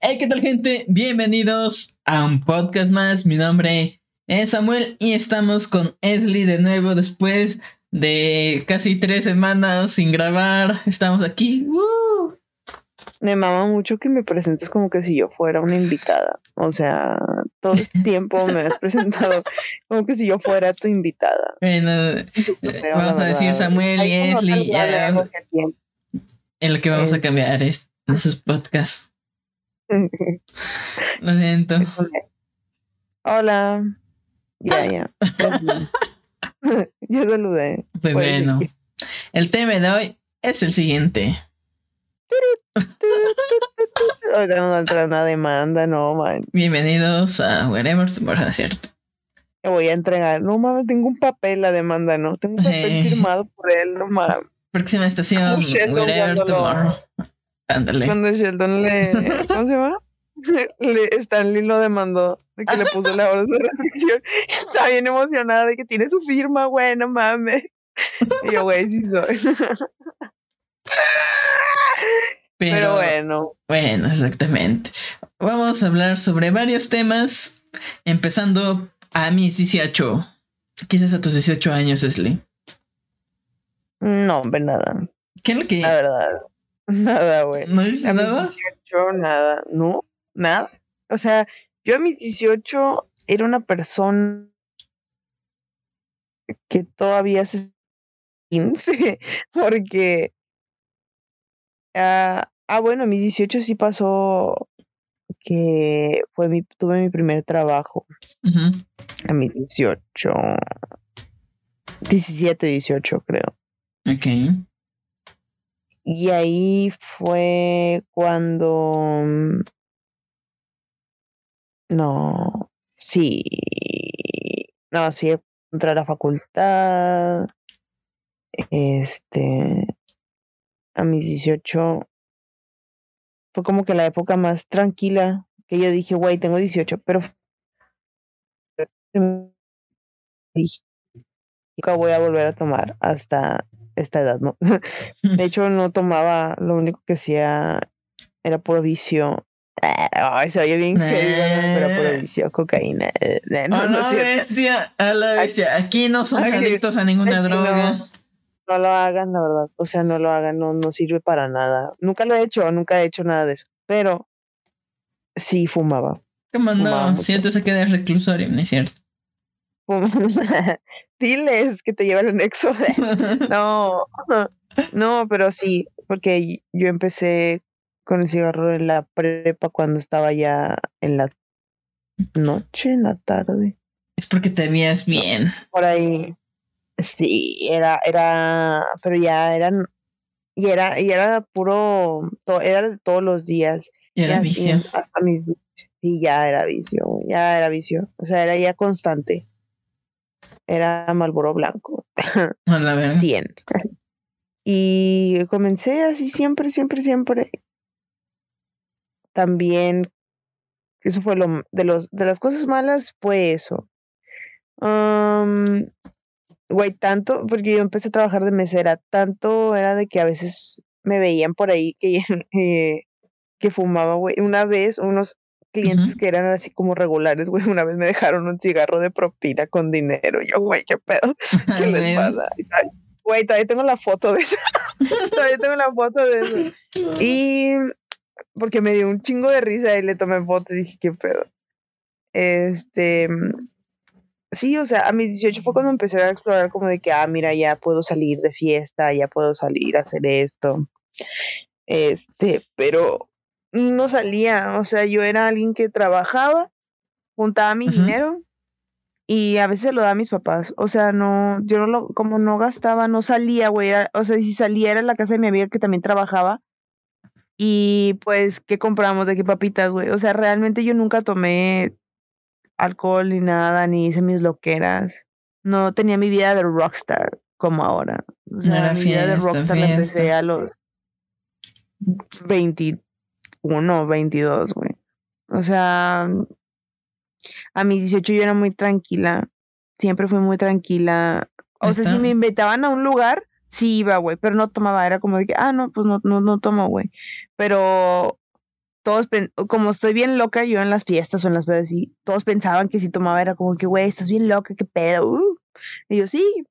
Hey, ¿qué tal, gente? Bienvenidos a un podcast más. Mi nombre es Samuel y estamos con Esli de nuevo después de casi tres semanas sin grabar. Estamos aquí. Me mama mucho que me presentes como que si yo fuera una invitada. O sea, todo este tiempo me has presentado como que si yo fuera tu invitada. Bueno, vamos a decir Samuel y Esli. En lo que vamos a cambiar es esos podcasts. Lo siento. Hola. Ya, ya. Yo saludé. Pues bueno. El tema de hoy es el siguiente. Ahorita no entra una demanda, no, man. Bienvenidos a Wherever Tomorrow, ¿cierto? Te voy a entregar. No mames, tengo un papel, la demanda, ¿no? Tengo un papel firmado por él, no mames. Próxima estación, Wherever Tomorrow. Ándale. Cuando Sheldon le. ¿Cómo se llama? Le, Stanley lo demandó de que le puso la orden de restricción. Está bien emocionada de que tiene su firma, güey, no mames. Y yo, güey, sí soy. Pero, bueno. Bueno, exactamente. Vamos a hablar sobre varios temas, empezando a mis 18. ¿Qué a tus 18 años, Esli? No, hombre, nada. ¿Qué es lo que...? La verdad, nada, güey. ¿No dices nada? 18, nada, no, nada. O sea, yo a mis 18 era una persona que todavía se 15, porque Ah, ah, bueno, a mis 18 sí pasó que fue mi, tuve mi primer trabajo. A mis 18. 17, 18 creo. Ok. Y ahí fue cuando... Mm, no, sí. No, sí, entré a la facultad. Este a mis 18 fue como que la época más tranquila que yo dije, güey, tengo 18, pero dije, nunca voy a volver a tomar hasta esta edad, ¿no? De hecho, no tomaba, lo único que hacía era puro vicio. Ay, se oye bien pero puro vicio, cocaína. No, oh, no, bestia, a la bestia. Aquí no somos adictos a ninguna droga no lo hagan, la verdad. O sea, no lo hagan, no, no sirve para nada. Nunca lo he hecho, nunca he hecho nada de eso. Pero sí fumaba. ¿Cómo no? Si te saqué del reclusorio, ¿no es cierto? Diles que te lleva el nexo. no, no, pero sí, porque yo empecé con el cigarro en la prepa cuando estaba ya en la noche, en la tarde. Es porque te veías bien. Por ahí. Sí, era, era, pero ya eran, y era, y era puro, era de todos los días. Y era vicio. Hasta mis, sí, ya era vicio, ya era vicio. O sea, era ya constante. Era Malboro Blanco. A la verdad. 100. Y comencé así siempre, siempre, siempre. También, eso fue lo de los de las cosas malas fue eso. Um, güey, tanto, porque yo empecé a trabajar de mesera, tanto era de que a veces me veían por ahí que, eh, que fumaba, güey. Una vez, unos clientes que eran así como regulares, güey, una vez me dejaron un cigarro de propina con dinero. yo, güey, qué pedo, ¿qué les pasa? Güey, todavía tengo la foto de eso. todavía tengo la foto de eso. Y porque me dio un chingo de risa y le tomé foto y dije, qué pedo. Este, sí, o sea, a mis 18 fue cuando empecé a explorar como de que, ah, mira, ya puedo salir de fiesta, ya puedo salir a hacer esto. Este, pero no salía, o sea, yo era alguien que trabajaba, juntaba mi dinero y a veces lo daba a mis papás. O sea, no, yo no lo, como no gastaba, no salía, güey. O sea, si salía era en la casa de mi amiga que también trabajaba. Y pues, ¿qué compramos? ¿De qué papitas, güey? O sea, realmente yo nunca tomé alcohol ni nada, ni hice mis loqueras. No tenía mi vida de rockstar como ahora. O sea, mi vida de rockstar la empecé a los 21, 22, güey. O sea, a mis 18 yo era muy tranquila. Siempre fui muy tranquila. O sea, si me invitaban a un lugar, sí iba, güey, pero no tomaba. Era como de que, ah, no, pues no, no, no tomo, güey. Pero todos, como estoy bien loca yo en las fiestas o en las veces, y todos pensaban que si tomaba era como que, güey, estás bien loca, qué pedo. Uh". Y yo, sí.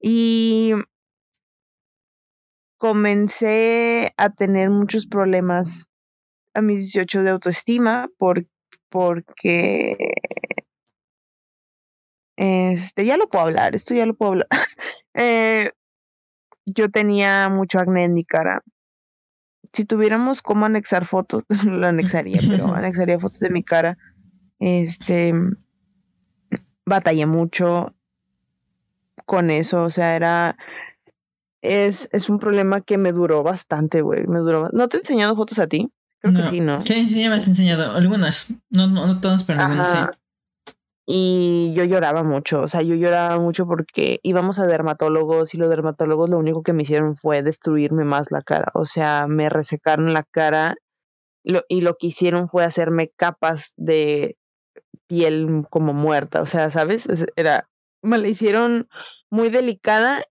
Y comencé a tener muchos problemas a mis 18 de autoestima por, porque este, ya lo puedo hablar, esto ya lo puedo hablar. eh, yo tenía mucho acné en mi cara. Si tuviéramos cómo anexar fotos, lo anexaría, pero anexaría fotos de mi cara. Este, batallé mucho con eso, o sea, era, es, es un problema que me duró bastante, güey, me duró. ¿No te he enseñado fotos a ti? Creo que sí, ¿no? Sí, sí, me has enseñado algunas, no, no, no todas, pero algunas sí. Y yo lloraba mucho, o sea, yo lloraba mucho porque íbamos a dermatólogos y los dermatólogos lo único que me hicieron fue destruirme más la cara, o sea, me resecaron la cara. Y lo que hicieron fue hacerme capas de piel como muerta, o sea, ¿sabes? Era, me la hicieron muy delicada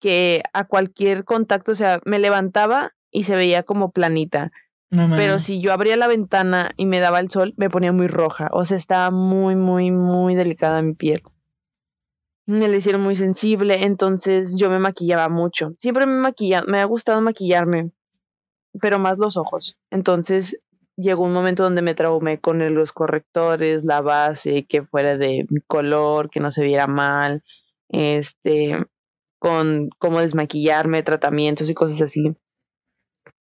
que a cualquier contacto, o sea, me levantaba y se veía como planita pero si yo abría la ventana y me daba el sol, me ponía muy roja. O sea, estaba muy, muy, muy delicada mi piel. Me la hicieron muy sensible, entonces yo me maquillaba mucho. Siempre me maquilla, me ha gustado maquillarme, pero más los ojos. Entonces llegó un momento donde me traumé con los correctores, la base, que fuera de color, que no se viera mal, este, con cómo desmaquillarme, tratamientos y cosas así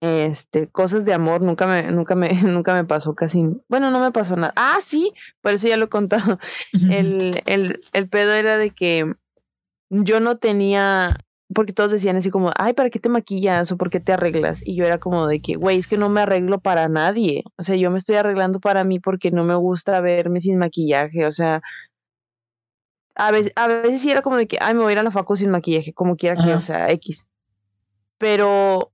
este, cosas de amor nunca me, nunca me, nunca me pasó casi, bueno, no me pasó nada. Ah, sí, por eso ya lo he contado. El, el, el pedo era de que yo no tenía, porque todos decían así como, ay, ¿para qué te maquillas o por qué te arreglas? Y yo era como de que, güey, es que no me arreglo para nadie. O sea, yo me estoy arreglando para mí porque no me gusta verme sin maquillaje. O sea, a veces, a veces sí era como de que, ay, me voy a ir a la facu sin maquillaje, como quiera que, o sea, X. Pero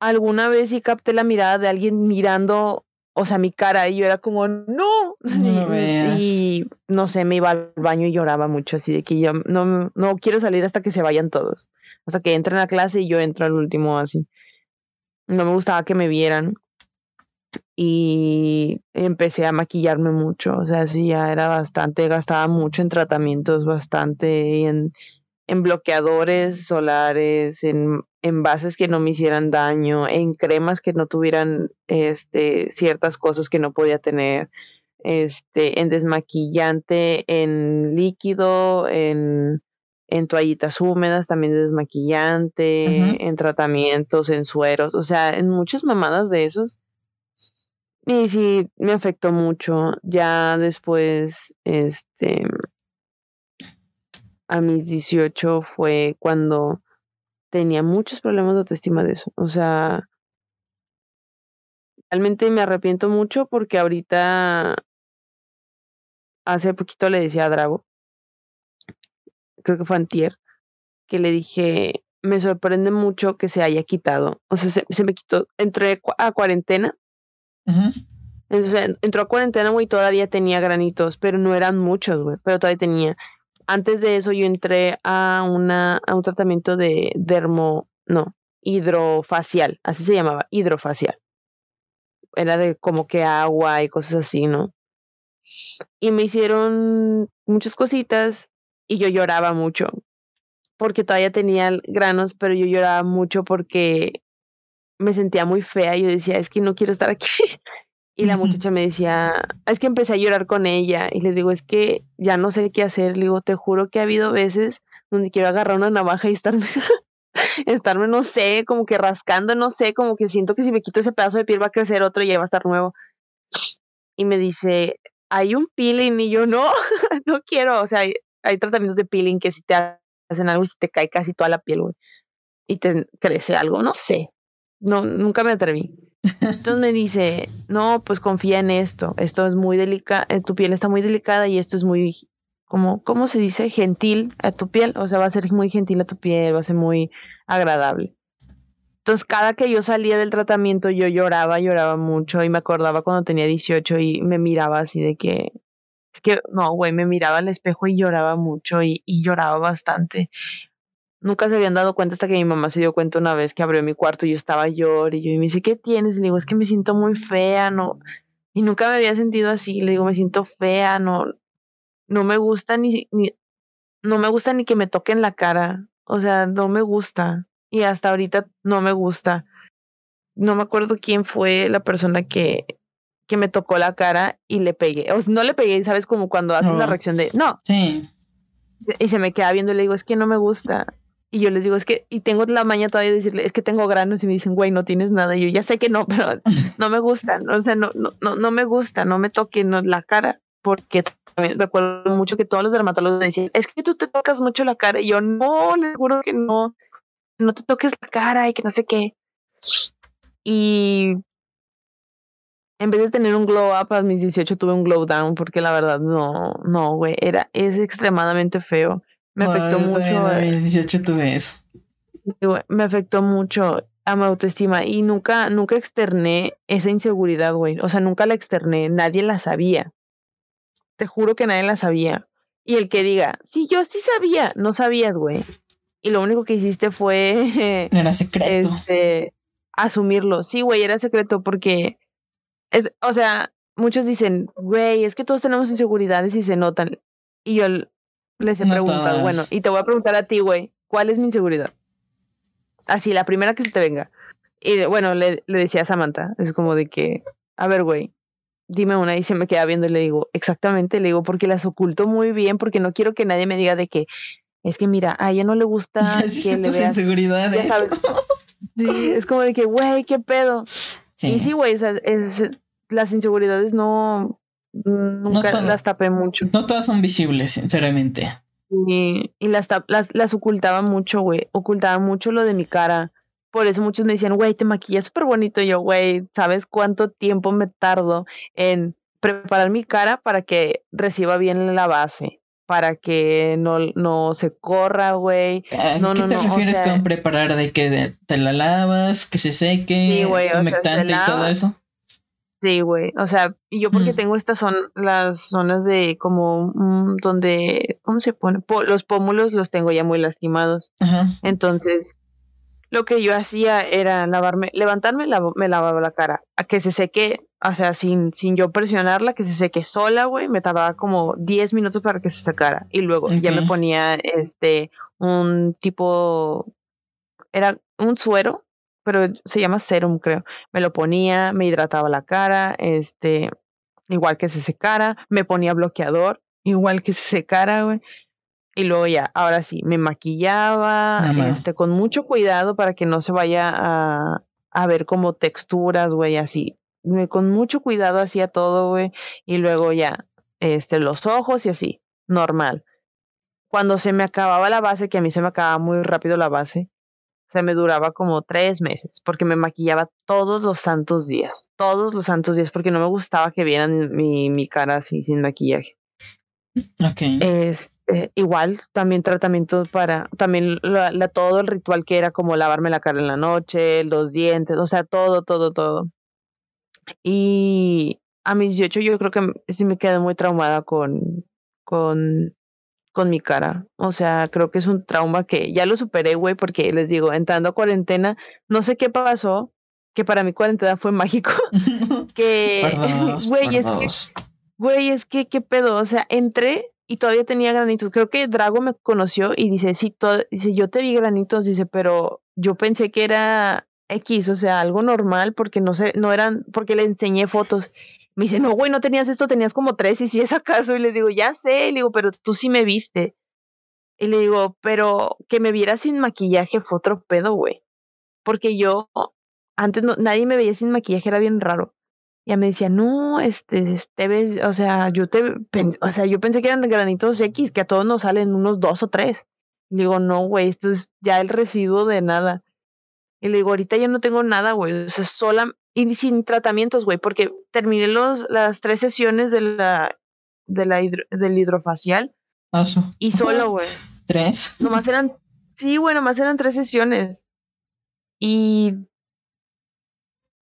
alguna vez sí capté la mirada de alguien mirando, o sea, mi cara, y yo era como, no, y, no sé, me iba al baño y lloraba mucho, así de que yo no, no quiero salir hasta que se vayan todos, hasta que entren a clase y yo entro al último así. No me gustaba que me vieran. Y empecé a maquillarme mucho, o sea, sí, ya era bastante, gastaba mucho en tratamientos, bastante en, en bloqueadores solares, en en bases que no me hicieran daño, en cremas que no tuvieran este, ciertas cosas que no podía tener, este, en desmaquillante, en líquido, en, en toallitas húmedas, también desmaquillante, en tratamientos, en sueros, o sea, en muchas mamadas de esos. Y sí, me afectó mucho. Ya después, este, a mis 18 fue cuando tenía muchos problemas de autoestima de eso. O sea, realmente me arrepiento mucho porque ahorita, hace poquito le decía a Drago, creo que fue antier, que le dije, me sorprende mucho que se haya quitado. O sea, se, me quitó, entré a cuarentena. Entonces, entró a cuarentena, güey, todavía tenía granitos, pero no eran muchos, güey, pero todavía tenía antes de eso yo entré a, una, a un tratamiento de dermo, no, hidrofacial, así se llamaba, hidrofacial. Era de como que agua y cosas así, ¿no? Y me hicieron muchas cositas y yo lloraba mucho porque todavía tenía granos, pero yo lloraba mucho porque me sentía muy fea. Yo decía, es que no quiero estar aquí. Y la muchacha me decía, es que empecé a llorar con ella y le digo, es que ya no sé qué hacer. Le digo, te juro que ha habido veces donde quiero agarrar una navaja y estarme, estarme, no sé, como que rascando, no sé, como que siento que si me quito ese pedazo de piel va a crecer otro y ya va a estar nuevo. Y me dice, hay un peeling y yo no, no quiero. O sea, hay, hay, tratamientos de peeling que si te hacen algo y si te cae casi toda la piel, güey. Y te crece algo, no sé. No, nunca me atreví. Entonces me dice, no, pues confía en esto, esto es muy delicado, eh, tu piel está muy delicada y esto es muy, como, ¿cómo se dice? Gentil a tu piel, o sea, va a ser muy gentil a tu piel, va a ser muy agradable. Entonces, cada que yo salía del tratamiento, yo lloraba, lloraba mucho y me acordaba cuando tenía 18 y me miraba así de que, es que, no, güey, me miraba al espejo y lloraba mucho y, y lloraba bastante nunca se habían dado cuenta hasta que mi mamá se dio cuenta una vez que abrió mi cuarto y yo estaba llorando y yo y me dice, ¿qué tienes? Y le digo, es que me siento muy fea, no, y nunca me había sentido así, le digo, me siento fea, no, no me gusta ni, ni, no me gusta ni que me toquen la cara, o sea, no me gusta, y hasta ahorita no me gusta. No me acuerdo quién fue la persona que, que me tocó la cara y le pegué. O sea, no le pegué, ¿sabes? Como cuando haces la reacción de no. Sí. Y se me queda viendo y le digo, es que no me gusta. Y yo les digo, es que, y tengo la maña todavía de decirle, es que tengo granos y me dicen, güey, no tienes nada. Y yo ya sé que no, pero no me gusta, o sea, no, no, no, no me gusta, no me toquen la cara, porque recuerdo mucho que todos los dermatólogos decían, es que tú te tocas mucho la cara. Y yo, no, les juro que no, no te toques la cara y que no sé qué. Y en vez de tener un glow up a mis 18 tuve un glow down porque la verdad no, no, güey, era, es extremadamente feo. Me afectó mucho. A mis 18 tuve eso. Me afectó mucho a mi autoestima y nunca, nunca externé esa inseguridad, güey. O sea, nunca la externé, nadie la sabía. Te juro que nadie la sabía. Y el que diga, sí, yo sí sabía, no sabías, güey. Y lo único que hiciste fue... Era secreto. Este, asumirlo. Sí, güey, era secreto porque es, o sea, muchos dicen, güey, es que todos tenemos inseguridades y se notan. Y yo les he preguntado, bueno, y te voy a preguntar a ti, güey, ¿cuál es mi inseguridad? Así, la primera que se te venga. Y bueno, le, le decía a Samantha, es como de que, a ver, güey, dime una y se me queda viendo y le digo, exactamente, le digo, porque las oculto muy bien, porque no quiero que nadie me diga de que, es que mira, a ella no le gusta que le tus inseguridades. Sí, es como de que, güey, qué pedo. Sí. Y sí, güey, las inseguridades no, nunca las tapé mucho. No todas son visibles, sinceramente. Y, y las, las, las ocultaba mucho, güey. Ocultaba mucho lo de mi cara. Por eso muchos me decían, güey, te maquillas súper bonito. Y yo, güey, ¿sabes cuánto tiempo me tardo en preparar mi cara para que reciba bien la base? para que no, no se corra, güey. No, ¿Qué te refieres con preparar de que te la lavas, que se seque, humectante y todo eso? Sí, güey. O sea, y yo porque mm. tengo estas son las zonas de como mm, donde, ¿cómo se pone? los pómulos los tengo ya muy lastimados. Ajá. Entonces, lo que yo hacía era lavarme, levantarme, me lavaba la cara, a que se seque, o sea, sin, sin yo presionarla, que se seque sola, güey, me tardaba como 10 minutos para que se secara. Y luego ya me ponía este, un tipo, era un suero, pero se llama serum, creo. Me lo ponía, me hidrataba la cara, este, igual que se secara, me ponía bloqueador, igual que se secara, güey. Y luego ya, ahora sí, me maquillaba, este, con mucho cuidado para que no se vaya a, a ver como texturas, güey, así. con mucho cuidado hacía todo, güey. Y luego ya, este, los ojos y así, normal. Cuando se me acababa la base, que a mí se me acababa muy rápido la base, se me duraba como tres meses, porque me maquillaba todos los santos días, todos los santos días, porque no me gustaba que vieran mi, mi cara así sin maquillaje. Ok. Este, igual, también tratamiento para, también la, todo el ritual que era como lavarme la cara en la noche, los dientes, o sea, todo, todo, todo. Y a mis 18 yo creo que sí me quedé muy traumada con, con, con mi cara. O sea, creo que es un trauma que ya lo superé, güey, porque les digo, entrando a cuarentena, no sé qué pasó, que para mi cuarentena fue mágico. que, güey, es que güey, es que, ¿qué pedo? O sea, entré y todavía tenía granitos. Creo que Drago me conoció y dice, sí, todo, dice, yo te vi granitos, dice, pero yo pensé que era X, o sea, algo normal, porque no sé, no eran, porque le enseñé fotos. Me dice, no, güey, no tenías esto, tenías como tres, y si es acaso, y le digo, ya sé, y le digo, pero tú sí me viste. Y le digo, pero que me viera sin maquillaje fue otro pedo, güey. Porque yo, antes no, nadie me veía sin maquillaje, era bien raro. Y me decía, no, este, este ves, o sea, yo te, o sea, yo pensé que eran granitos X, que a todos nos salen unos dos o tres. Y digo, no, güey, esto es ya el residuo de nada. Y le digo, ahorita yo no tengo nada, güey, o sea, sola, y sin tratamientos, güey, porque terminé los, las tres sesiones de la, de la del hidrofacial. Y solo, güey. ¿Tres? Nomás eran, sí, güey, nomás eran tres sesiones. Y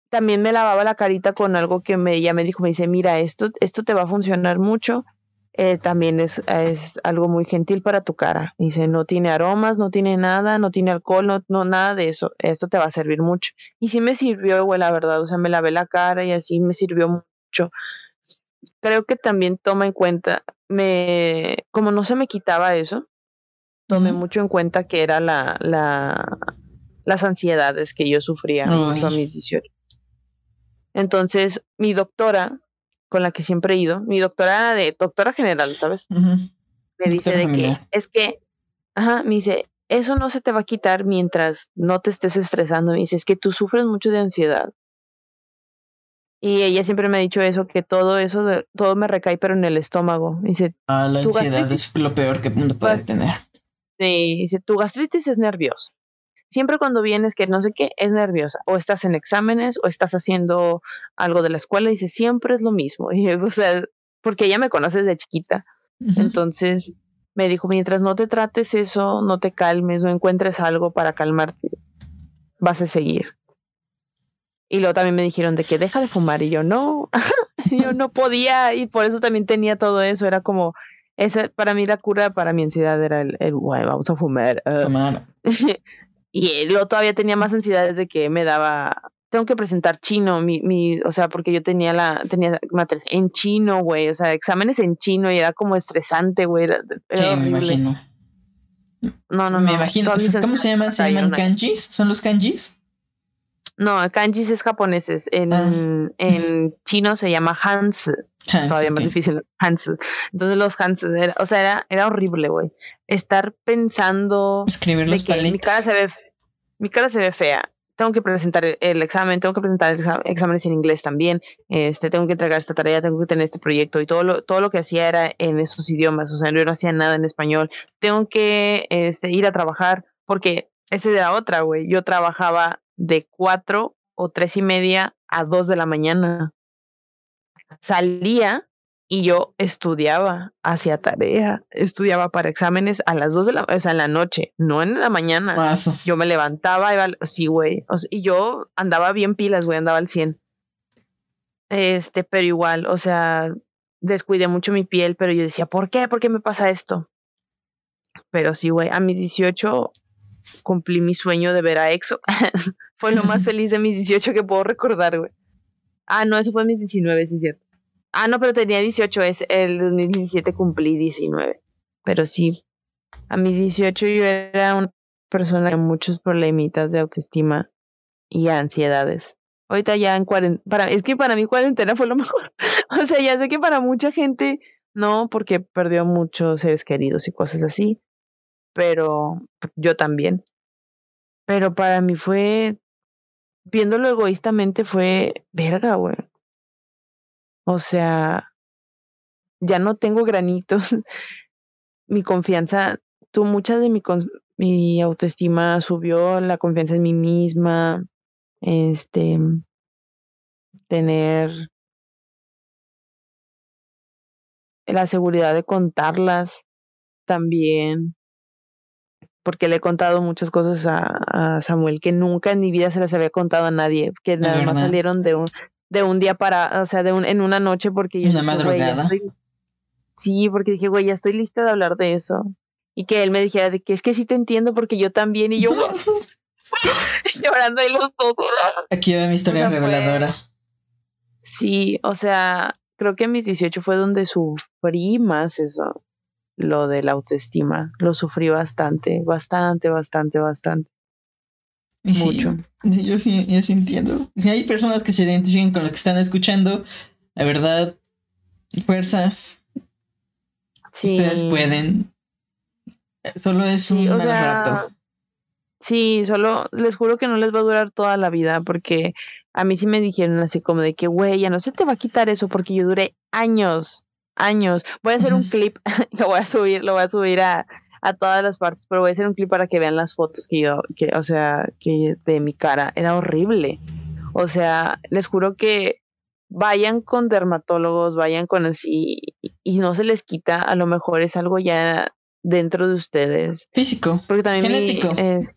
también me lavaba la carita con algo que me, ella me dijo, me dice, mira, esto, esto te va a funcionar mucho. Eh, también es, es, algo muy gentil para tu cara. Dice, no tiene aromas, no tiene nada, no tiene alcohol, no, no nada de eso. Esto te va a servir mucho. Y sí me sirvió, güey, la verdad. O sea, me lavé la cara y así me sirvió mucho. Creo que también toma en cuenta, me, como no se me quitaba eso, tomé mucho en cuenta que era la, la, las ansiedades que yo sufría mucho a mis 18. Entonces, mi doctora con la que siempre he ido, mi doctora de doctora general, ¿sabes? Me dice de que es que, ajá, me dice, eso no se te va a quitar mientras no te estés estresando. Me dice, es que tú sufres mucho de ansiedad. Y ella siempre me ha dicho eso, que todo eso, de, todo me recae, pero en el estómago. Me dice, ah, la ansiedad es lo peor que uno puede tener. Sí, dice, tu gastritis es nerviosa siempre cuando vienes que no sé qué, es nerviosa. O estás en exámenes o estás haciendo algo de la escuela y dice, siempre es lo mismo. Y, o sea, porque ella me conoce desde chiquita. Entonces me dijo, mientras no te trates eso, no te calmes, no encuentres algo para calmarte, vas a seguir. Y luego también me dijeron de que deja de fumar y yo no, yo no podía y por eso también tenía todo eso, era como, esa, para mí la cura para mi ansiedad era el, el vamos a fumar. Uh". Y luego todavía tenía más ansiedades de que me daba, tengo que presentar chino, mi, mi, o sea, porque yo tenía la, tenía en chino, güey, o sea, exámenes en chino y era como estresante, güey. sí, me imagino. No, no, me imagino. ¿Cómo se llaman? ¿Se llaman kanjis? ¿Son los kanjis? No, kanjis es japoneses. En, ah. en chino se llama hans. Todavía más difícil. Hans. Entonces los hans, o sea, era, era horrible, güey. Estar pensando. Escribir los que mi cara se ve mi cara se ve fea, tengo que presentar el examen, tengo que presentar exámenes en inglés también, este, tengo que entregar esta tarea, tengo que tener este proyecto y todo lo, todo lo que hacía era en esos idiomas, o sea, yo no hacía nada en español, tengo que este, ir a trabajar, porque esa era otra, güey, yo trabajaba de cuatro o tres y media a dos de la mañana. Salía y yo estudiaba, hacía tarea, estudiaba para exámenes a las dos de la, o sea, en la noche, no en la mañana. Yo me levantaba, iba, sí, güey, y yo andaba bien pilas, güey, andaba al 100. Este, pero igual, o sea, descuidé mucho mi piel, pero yo decía, ¿por qué? ¿Por qué me pasa esto? Pero sí, güey, a mis 18 cumplí mi sueño de ver a EXO. fue lo más feliz de mis 18 que puedo recordar, güey. Ah, no, eso fue mis 19, sí, cierto. Ah, no, pero tenía 18, es el 2017 cumplí 19. Pero sí, a mis 18 yo era una persona con muchos problemitas de autoestima y ansiedades. Ahorita ya en cuarentena, es que para mí cuarentena fue lo mejor. o sea, ya sé que para mucha gente no, porque perdió muchos seres queridos y cosas así, pero yo también. Pero para mí fue, viéndolo egoístamente, fue verga, güey. O sea, ya no tengo granitos. mi confianza, tú muchas de mi, mi autoestima subió, la confianza en mí misma, este, tener la seguridad de contarlas también, porque le he contado muchas cosas a, a, Samuel que nunca en mi vida se las había contado a nadie, que nada más salieron de un, de un día para, o sea, de un, en una noche porque yo... Una madrugada. sí, porque dije, güey, ya estoy lista de hablar de eso. Y que él me dijera de que es que sí te entiendo porque yo también y yo llorando y los dos. Aquí va mi historia reveladora. Sí, o sea, creo que en mis 18 fue donde sufrí más eso, lo de la autoestima. Lo sufrí bastante, bastante, bastante, bastante. Mucho. yo sí, yo sí entiendo. Si hay personas que se identifiquen con lo que están escuchando, la verdad, fuerza. Ustedes pueden. Solo es un mal rato. Sí, solo les juro que no les va a durar toda la vida, porque a mí sí me dijeron así como de que, güey, ya no se te va a quitar eso, porque yo duré años, años. Voy a hacer un clip, lo voy a subir, lo voy a subir a, a todas las partes, pero voy a hacer un clip para que vean las fotos que yo, que, o sea, que de mi cara, era horrible. O sea, les juro que vayan con dermatólogos, vayan con así, y no se les quita, a lo mejor es algo ya dentro de ustedes. Físico. Porque también genético. Es,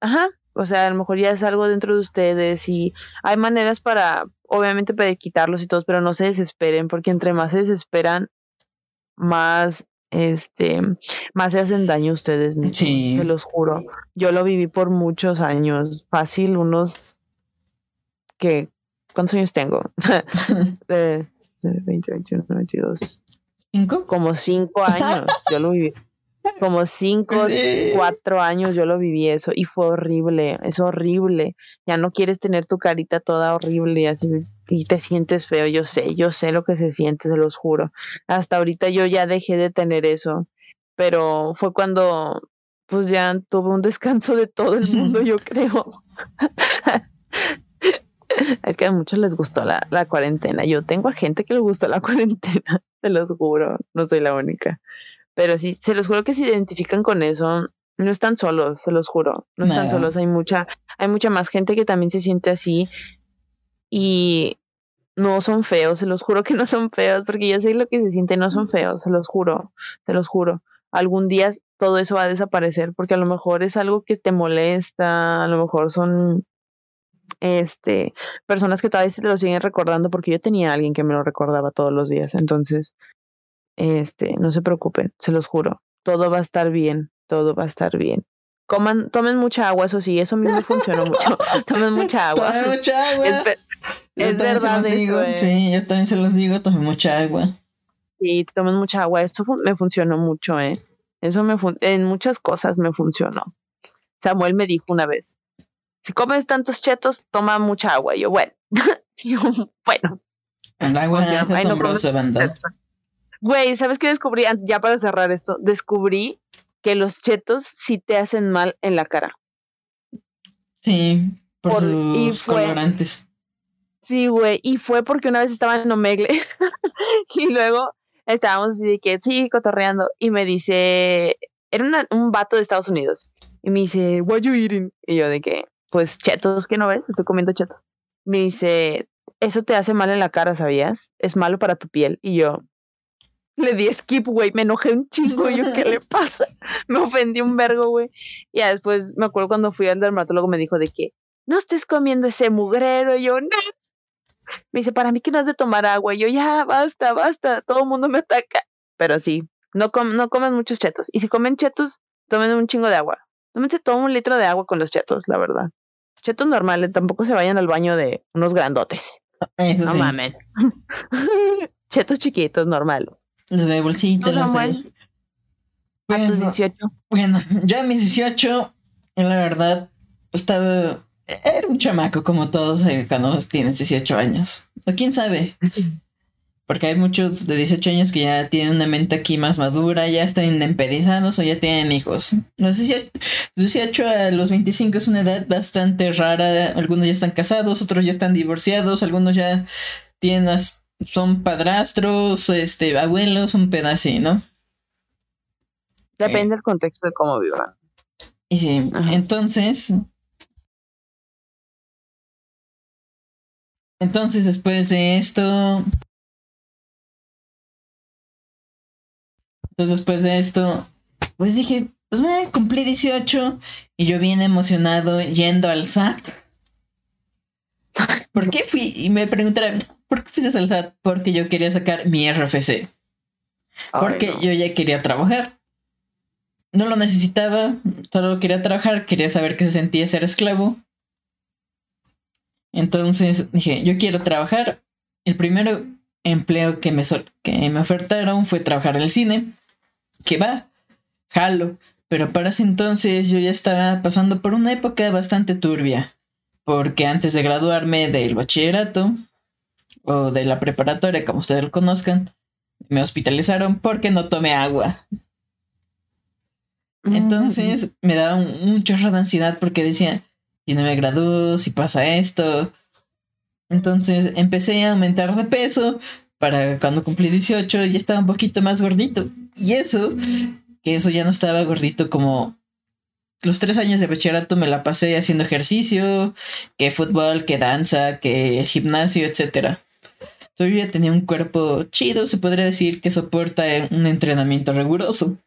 ajá, o sea, a lo mejor ya es algo dentro de ustedes y hay maneras para, obviamente, para quitarlos y todo, pero no se desesperen, porque entre más se desesperan, más este, más se hacen daño ustedes mismos, se los juro. Yo lo viví por muchos años, fácil, unos que, ¿cuántos años tengo? de 20, 21, 22. ¿Cinco? Como cinco años, yo lo viví. Como cinco, cuatro años yo lo viví eso y fue horrible, es horrible. Ya no quieres tener tu carita toda horrible y así y te sientes feo, yo sé, yo sé lo que se siente, se los juro. Hasta ahorita yo ya dejé de tener eso, pero fue cuando pues ya tuve un descanso de todo el mundo, yo creo. es que a muchos les gustó la, la cuarentena. Yo tengo a gente que le gustó la cuarentena, se los juro, no soy la única. Pero sí, se los juro que se identifican con eso. No están solos, se los juro. No están solos. Hay mucha, hay mucha más gente que también se siente así. Y no son feos, se los juro que no son feos, porque yo sé lo que se siente, no son feos, se los juro, se los juro. Algún día todo eso va a desaparecer, porque a lo mejor es algo que te molesta, a lo mejor son este personas que todavía se lo siguen recordando, porque yo tenía a alguien que me lo recordaba todos los días, entonces, este, no se preocupen, se los juro, todo va a estar bien, todo va a estar bien. Coman, tomen mucha agua, eso sí, eso me funcionó mucho. tomen mucha agua. Tomen mucha agua. Es, verdad. Sí, yo también se los digo, tomen mucha agua. Sí, tomen mucha agua. Esto me funcionó mucho, ¿eh? Eso me en muchas cosas me funcionó. Samuel me dijo una vez, si comes tantos chetos, toma mucha agua. Y yo, bueno, bueno. El agua es asombroso, Güey, ¿sabes qué descubrí? Ya para cerrar esto, descubrí que los chetos sí te hacen mal en la cara. Sí, por, sus colorantes. Sí, güey, y fue porque una vez estaba en Omegle y luego estábamos así de que, sí, cotorreando, y me dice, era un vato de Estados Unidos, y me dice, what you eating? Y yo de que, pues chetos, ¿qué no ves? Estoy comiendo chetos. Me dice, eso te hace mal en la cara, ¿sabías? Es malo para tu piel. Y yo, le di skip, güey, me enojé un chingo, yo, ¿qué le pasa? Me ofendí un vergo, güey. Y ya después me acuerdo cuando fui al dermatólogo me dijo de que, no estés comiendo ese mugrero, y yo, no. Me dice, para mí que no has de tomar agua, y yo, ya, basta, basta, todo el mundo me ataca. Pero sí, no, no comen muchos chetos. Y si comen chetos, tomen un chingo de agua. Tómense todo un litro de agua con los chetos, la verdad. Chetos normales, tampoco se vayan al baño de unos grandotes. no mames. chetos chiquitos, normales. Los de bolsita, los de. Bueno, a tus 18. Bueno, yo a mis 18, la verdad, estaba. Era un chamaco como todos eh, cuando tienen 18 años. O quién sabe. Porque hay muchos de 18 años que ya tienen una mente aquí más madura, ya están indempizados o ya tienen hijos. Los 18 a los 25 es una edad bastante rara. Algunos ya están casados, otros ya están divorciados, algunos ya tienen son padrastros, este, abuelos, un pedacito, ¿no? Depende del contexto de cómo vivan. Y sí, entonces. Entonces, después de esto. Entonces, después de esto. Pues dije, pues me cumplí 18 y yo bien emocionado yendo al SAT. ¿Por qué fui? Y me preguntaron, ¿por qué fuiste al SAT? Porque yo quería sacar mi RFC. Porque yo ya quería trabajar. No lo necesitaba, solo quería trabajar, quería saber qué se sentía ser esclavo. Entonces dije, yo quiero trabajar. El primer empleo que me, que me ofertaron fue trabajar en el cine. Que va, jalo. Pero para ese entonces yo ya estaba pasando por una época bastante turbia porque antes de graduarme del bachillerato o de la preparatoria, como ustedes lo conozcan, me hospitalizaron porque no tomé agua. Mm. Entonces me daba un, chorro de ansiedad porque decía, si no me gradúo, si pasa esto. Entonces empecé a aumentar de peso para cuando cumplí 18 ya estaba un poquito más gordito. Y eso, que eso ya no estaba gordito como los tres años de bachillerato me la pasé haciendo ejercicio, que fútbol, que danza, que gimnasio, etc. Yo ya tenía un cuerpo chido, se podría decir que soporta un entrenamiento riguroso.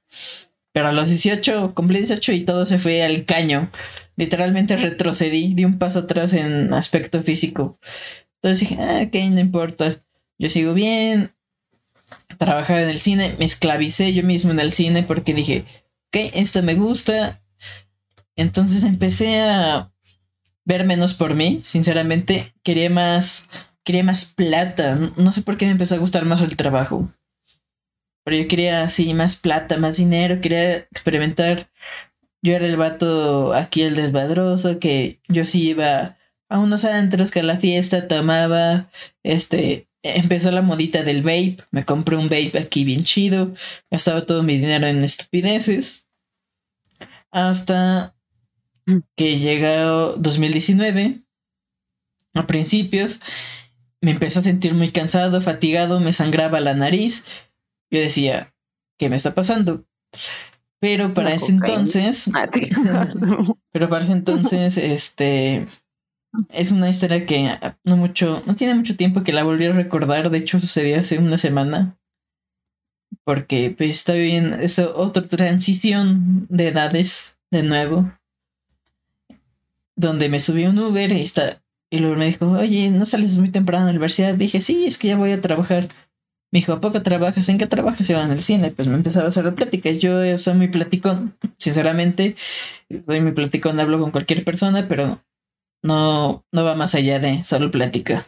Pero a los 18, cumplí 18 y todo se fue al caño. Literalmente retrocedí, di un paso atrás en aspecto físico. Entonces dije, ah, ok, no importa. Yo sigo bien. trabajaba en el cine, me esclavicé yo mismo en el cine porque dije, ok, esto me gusta. Entonces empecé a ver menos por mí, sinceramente, quería más, quería más plata, no sé por qué me empezó a gustar más el trabajo. Pero yo quería así más plata, más dinero, quería experimentar. Yo era el vato aquí el desmadroso, que yo sí iba a unos antros que a la fiesta tomaba, este, empezó la modita del vape, me compré un vape aquí bien chido, gastaba todo mi dinero en estupideces. Hasta que llegó 2019, a principios, me empecé a sentir muy cansado, fatigado, me sangraba la nariz. Yo decía, ¿qué me está pasando? Pero para ese entonces, ah, pero para ese entonces, este, es una historia que no mucho, no tiene mucho tiempo que la volví a recordar. De hecho, sucedió hace una semana. Porque pues está bien, es otra transición de edades de nuevo donde me subí un Uber y, está, y luego me dijo, oye, ¿no sales muy temprano a la universidad? Dije, sí, es que ya voy a trabajar. Me dijo, ¿a poco trabajas? ¿En qué trabajas? Yo en el cine. Pues me empezaba a hacer pláticas. Yo soy muy platicón, sinceramente. Soy muy platicón, hablo con cualquier persona, pero no, no va más allá de solo plática.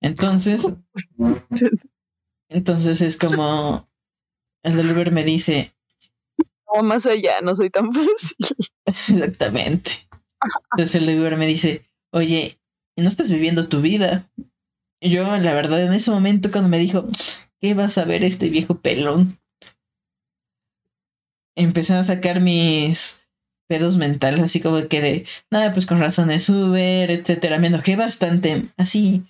Entonces, entonces es como el del Uber me dice. No más allá, no soy tan fácil. Exactamente. Entonces el Uber me dice, oye, ¿no estás viviendo tu vida? Yo, la verdad, en ese momento cuando me dijo, ¿qué vas a ver este viejo pelón? Empecé a sacar mis pedos mentales, así como que de, nada, pues con razones Uber, etcétera. Me enojé bastante, así.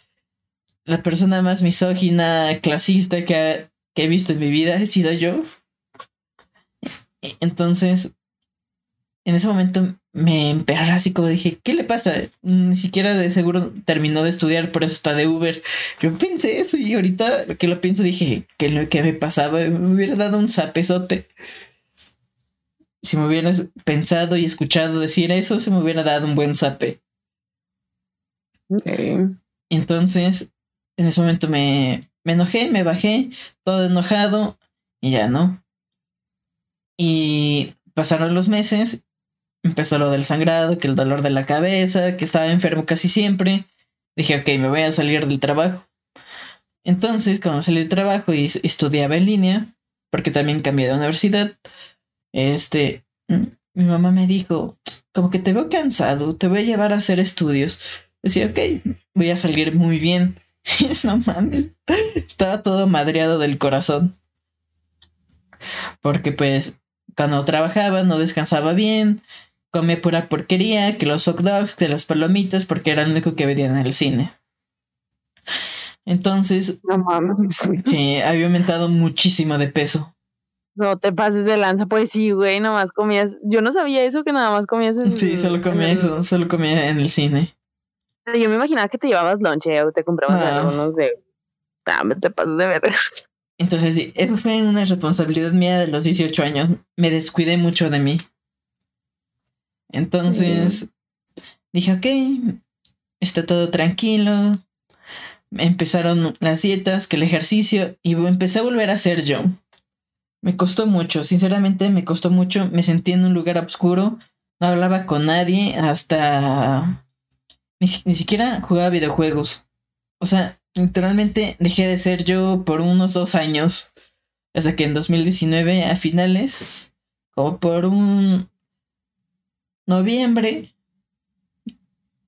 La persona más misógina, clasista que, que he visto en mi vida he sido yo. Entonces, en ese momento me emperré así como dije, ¿qué le pasa? Ni siquiera de seguro terminó de estudiar, por eso está de Uber. Yo pensé eso y ahorita que lo pienso dije, ¿qué lo que me pasaba? Me hubiera dado un zapesote. Si me hubieras pensado y escuchado decir eso, se me hubiera dado un buen zape. Entonces, en ese momento me, me enojé, me bajé, todo enojado y ya no. Y pasaron los meses empezó lo del sangrado, que el dolor de la cabeza, que estaba enfermo casi siempre. Dije, ok, me voy a salir del trabajo. Entonces, cuando salí del trabajo y estudiaba en línea, porque también cambié de universidad, este, mi mamá me dijo, como que te veo cansado, te voy a llevar a hacer estudios. Decía, ok, voy a salir muy bien. no mames, estaba todo madreado del corazón. Porque pues, cuando trabajaba no descansaba bien, comía pura porquería, que los hot dogs, que las palomitas, porque era lo único que veía en el cine. Entonces, no mames. Sí, había aumentado muchísimo de peso. No te pases de lanza, pues sí, güey, nomás comías. Yo no sabía eso que nada más comías en Sí, solo comía eso, solo comía en el cine. Yo me imaginaba que te llevabas lonche o te comprabas algo, no sé. Dame, te pasas de ver. Entonces, sí, eso fue una responsabilidad mía de los 18 años. Me descuidé mucho de mí. Entonces dije, ok, está todo tranquilo. Empezaron las dietas, que el ejercicio, y empecé a volver a ser yo. Me costó mucho, sinceramente me costó mucho. Me sentí en un lugar oscuro, no hablaba con nadie hasta... Ni, ni siquiera jugaba videojuegos. O sea, literalmente dejé de ser yo por unos dos años. Hasta que en 2019, a finales, como por un noviembre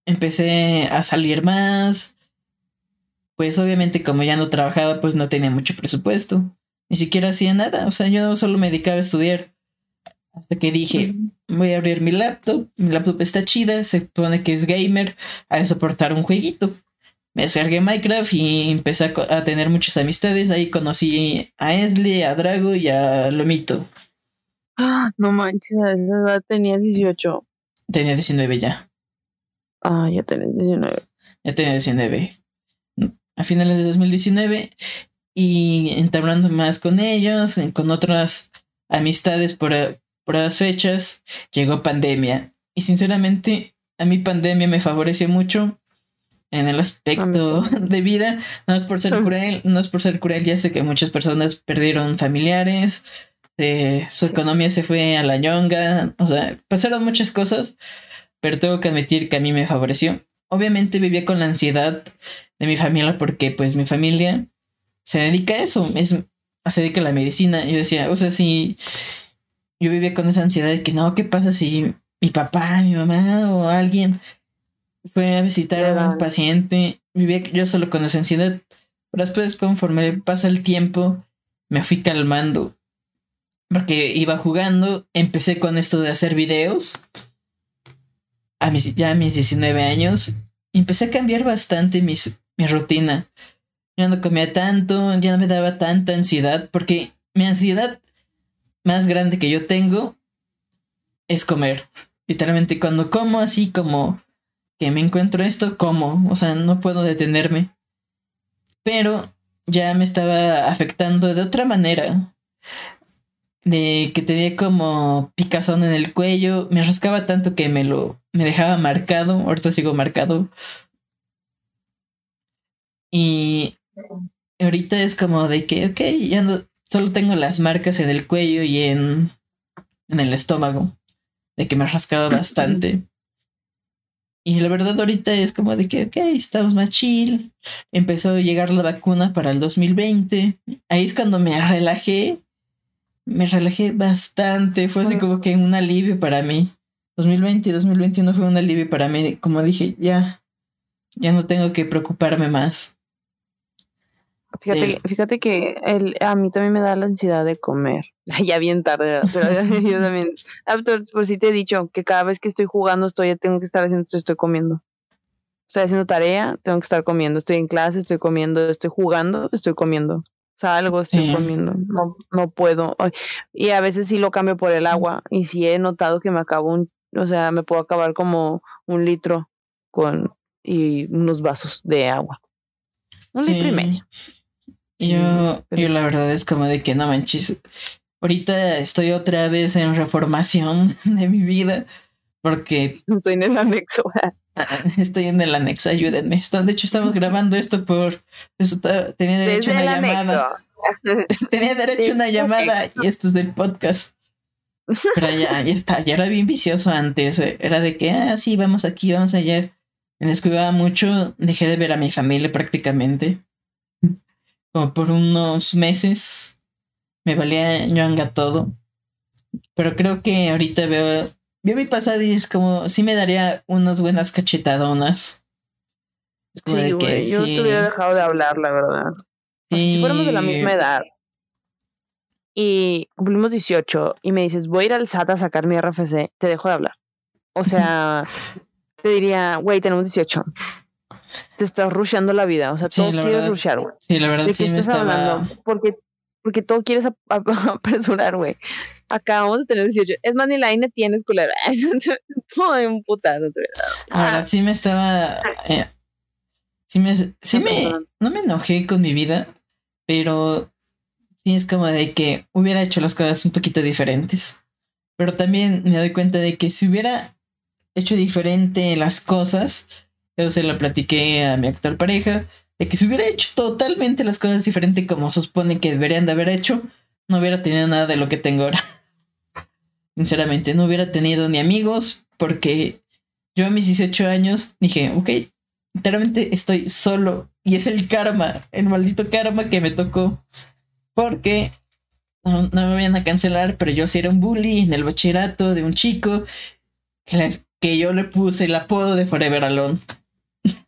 empecé a salir más. Pues obviamente como ya no trabajaba, pues no tenía mucho presupuesto. Ni siquiera hacía nada. O sea, yo solo me dedicaba a estudiar. Hasta que dije, voy a abrir mi laptop. Mi laptop está chida. Se supone que es gamer. A soportar un jueguito. Me descargué Minecraft y empecé a, tener muchas amistades. Ahí conocí a Esli, a Drago y a Lomito. Ah, no manches, a esa edad tenía 18. Tenía 19 ya. Ah, ya tenía 19. Ya tenía 19. A finales de 2019. Y entablando más con ellos, con otras amistades por, por las fechas, llegó pandemia. Y sinceramente, a mí pandemia me favoreció mucho en el aspecto de vida. No es por ser cruel, no es por ser cruel, ya sé que muchas personas perdieron familiares, eh, su economía se fue a la ñonga, o sea, pasaron muchas cosas, pero tengo que admitir que a mí me favoreció. Obviamente vivía con la ansiedad de mi familia porque pues mi familia se dedica a eso, es, se dedica a la medicina. Yo decía, o sea, si yo vivía con esa ansiedad de que no, ¿qué pasa si mi papá, mi mamá o alguien fue a visitar a un paciente? Vivía yo solo con esa ansiedad. Pero después, conforme pasa el tiempo, me fui calmando. Porque iba jugando, empecé con esto de hacer videos. A mis, ya a mis 19 años, empecé a cambiar bastante mis, mi rutina. Ya no comía tanto, ya no me daba tanta ansiedad, porque mi ansiedad más grande que yo tengo es comer. Literalmente cuando como así como que me encuentro esto, como, o sea, no puedo detenerme. Pero ya me estaba afectando de otra manera. De que tenía como picazón en el cuello, me rascaba tanto que me lo me dejaba marcado, ahorita sigo marcado. Y ahorita es como de que, ok, ya no, solo tengo las marcas en el cuello y en, en el estómago, de que me rascaba bastante. Y la verdad ahorita es como de que, ok, estamos más chill. Empezó a llegar la vacuna para el 2020. Ahí es cuando me relajé. Me relajé bastante. Fue así como que un alivio para mí. 2020 y 2021 fue un alivio para mí. Como dije, ya, ya no tengo que preocuparme más. Fíjate, fíjate que el, a mí también me da la ansiedad de comer. ya bien tarde, pero yo también. Ah, por, si te he dicho que cada vez que estoy jugando, estoy, tengo que estar haciendo, estoy comiendo. Estoy haciendo tarea, tengo que estar comiendo. Estoy en clase, estoy comiendo. Estoy jugando, estoy comiendo. Salgo, estoy comiendo. No, no puedo. Y a veces sí lo cambio por el agua. Y sí he notado que me acabo un, o sea, me puedo acabar como un litro con y unos vasos de agua. Un litro y medio. Yo, yo la verdad es como de que no manches. Ahorita estoy otra vez en reformación de mi vida porque... Estoy en el anexo. Estoy en el anexo, ayúdenme. De hecho, estamos grabando esto por... tenía derecho a una llamada. tenía derecho a una llamada y esto es del podcast. Pero ya, ya está, ya era bien vicioso antes. Eh, era de que, ah, sí, vamos aquí, vamos allá. Me descuidaba mucho, dejé de ver a mi familia prácticamente como por unos meses me valía ñoanga todo. Pero creo que ahorita veo, veo mi pasado y es como, sí me daría unas buenas cachetadonas. sí, güey, yo te hubiera dejado de hablar, la verdad. si fuéramos de la misma edad y cumplimos 18 y me dices, voy a ir al SAT a sacar mi RFC, te dejo de hablar. O sea, te diría, güey, tenemos 18 te estás rusheando la vida. O sea, todo quieres rushear, güey. Sí, la verdad sí me estaba... Porque, porque todo quieres apresurar, güey. Acabamos de tener 18. Es más, ni la INE tienes culera. Todo un putazo, La verdad sí me estaba... Eh, sí me... Sí me... No me enojé con mi vida, pero sí es como de que hubiera hecho las cosas un poquito diferentes. Pero también me doy cuenta de que si hubiera hecho diferente las cosas, eso se lo platiqué a mi actual pareja, de que si hubiera hecho totalmente las cosas diferente como se supone que deberían de haber hecho, no hubiera tenido nada de lo que tengo ahora. Sinceramente, no hubiera tenido ni amigos, porque yo a mis 18 años dije, ok, literalmente estoy solo. Y es el karma, el maldito karma que me tocó. Porque no, me vayan a cancelar, pero yo sí era un bully en el bachillerato de un chico que, que yo le puse el apodo de Forever Alone.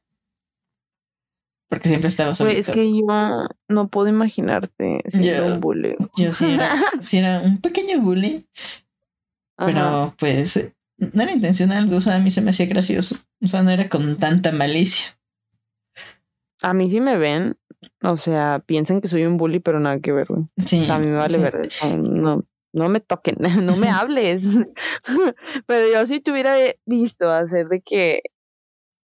Porque siempre estaba solito. es que yo no puedo imaginarte siendo un bully. Yo sí era, sí era un pequeño bully. Pero pues no era intencional, o sea, a mí se me hacía gracioso. O sea, no era con tanta malicia. A mí sí me ven, o sea, piensan que soy un bully, pero nada que ver, güey. Sí. a mí me vale ver. No, no me toquen, no me hables. pero yo si te hubiera visto hacer de que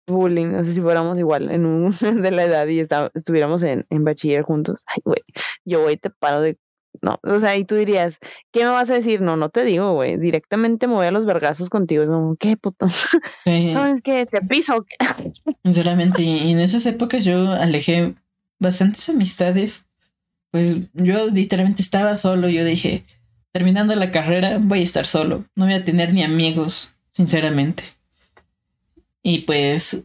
bullying, no sé si fuéramos igual en un de la edad y estuviéramos en, en bachiller juntos. Ay, güey, yo voy te paro de no, o sea, y tú dirías, ¿qué me vas a decir? No, no te digo, güey, directamente me voy a los vergazos contigo, es como, ¿qué puto? ¿Sabes qué? Te piso. Sinceramente, y en esas épocas yo alejé bastantes amistades, pues yo literalmente estaba solo, yo dije, terminando la carrera voy a estar solo, no voy a tener ni amigos, sinceramente. Y pues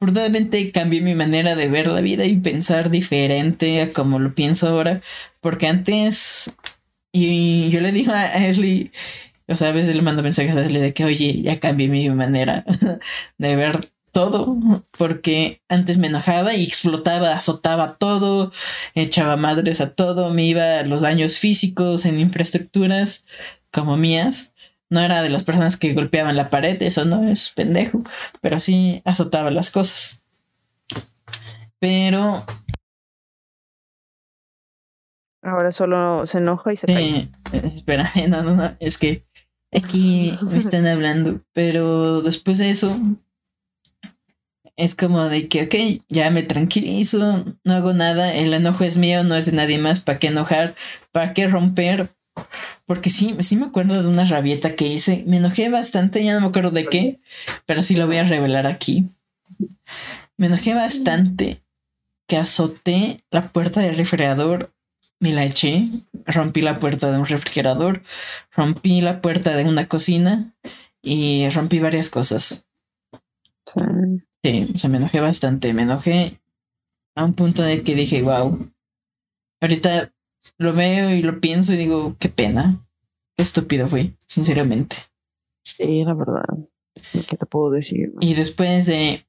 Afortunadamente cambié mi manera de ver la vida y pensar diferente a como lo pienso ahora. Porque antes. Y yo le dije a Ashley. O sea, a veces le mando mensajes a Ashley de que, oye, ya cambié mi manera de ver todo. Porque antes me enojaba y explotaba, azotaba todo, echaba madres a todo, me iba a los daños físicos en infraestructuras como mías. No era de las personas que golpeaban la pared, eso no es pendejo, pero sí azotaba las cosas. Pero... Ahora solo se enoja y se cae. espera, no, no, no, es que aquí me están hablando, pero después de eso es como de que, ok, ya me tranquilizo, no hago nada, el enojo es mío, no es de nadie más, ¿para qué enojar? ¿Para qué romper? Porque sí, sí me acuerdo de una rabieta que hice. Me enojé bastante, ya no me acuerdo de qué, pero sí lo voy a revelar aquí. Me enojé bastante que azoté la puerta del refrigerador, me la eché, rompí la puerta de un refrigerador, rompí la puerta de una cocina y rompí varias cosas. Sí. Sí, o sea, me enojé bastante, me enojé a un punto de que dije, wow, ahorita lo veo y lo pienso y digo, qué pena. Qué estúpido fui, sinceramente. Sí, la verdad. ¿Qué te puedo decir? Y después de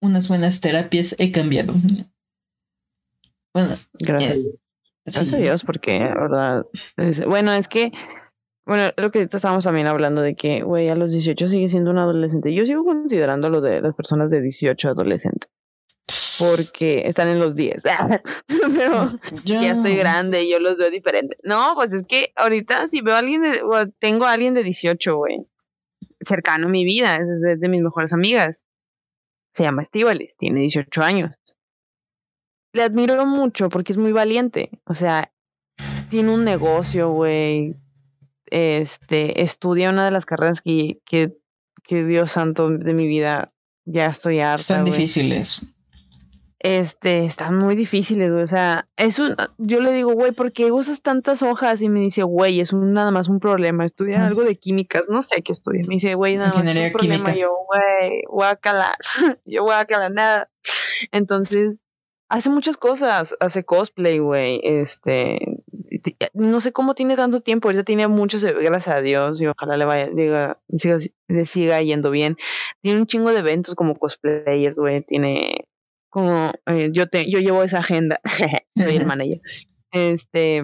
unas buenas terapias he cambiado. Bueno, gracias. Eh, gracias a Dios, porque, verdad. bueno, es que, bueno, lo que estábamos también hablando de que, güey, a los 18 sigue siendo un adolescente. Yo sigo considerando lo de las personas de 18 adolescentes porque están en los 10. Pero ya estoy grande y yo los veo diferente. No, pues es que ahorita si veo a alguien, de, tengo a alguien de 18, güey, cercano a mi vida, es, de mis mejores amigas. Se llama Estivales, tiene 18 años. Le admiro mucho porque es muy valiente. O sea, tiene un negocio, güey. Este, estudia una de las carreras que, que, que Dios santo de mi vida ya estoy harta. Están difíciles este, están muy difíciles, güey. O sea, es un, yo le digo, güey, ¿por qué usas tantas hojas? Y me dice, güey, es un, nada más un problema. Estudia algo de químicas, no sé qué estudia. Me dice, güey, nada más un problema. Yo, güey, voy a calar, yo voy a calar nada. Entonces, hace muchas cosas, hace cosplay, güey, este, no sé cómo tiene tanto tiempo, ahorita tiene muchos, gracias a Dios, y ojalá le vaya, diga, siga, le siga yendo bien. Tiene un chingo de eventos como cosplayers, güey, tiene como eh, yo te, yo llevo esa agenda, soy el manager. Este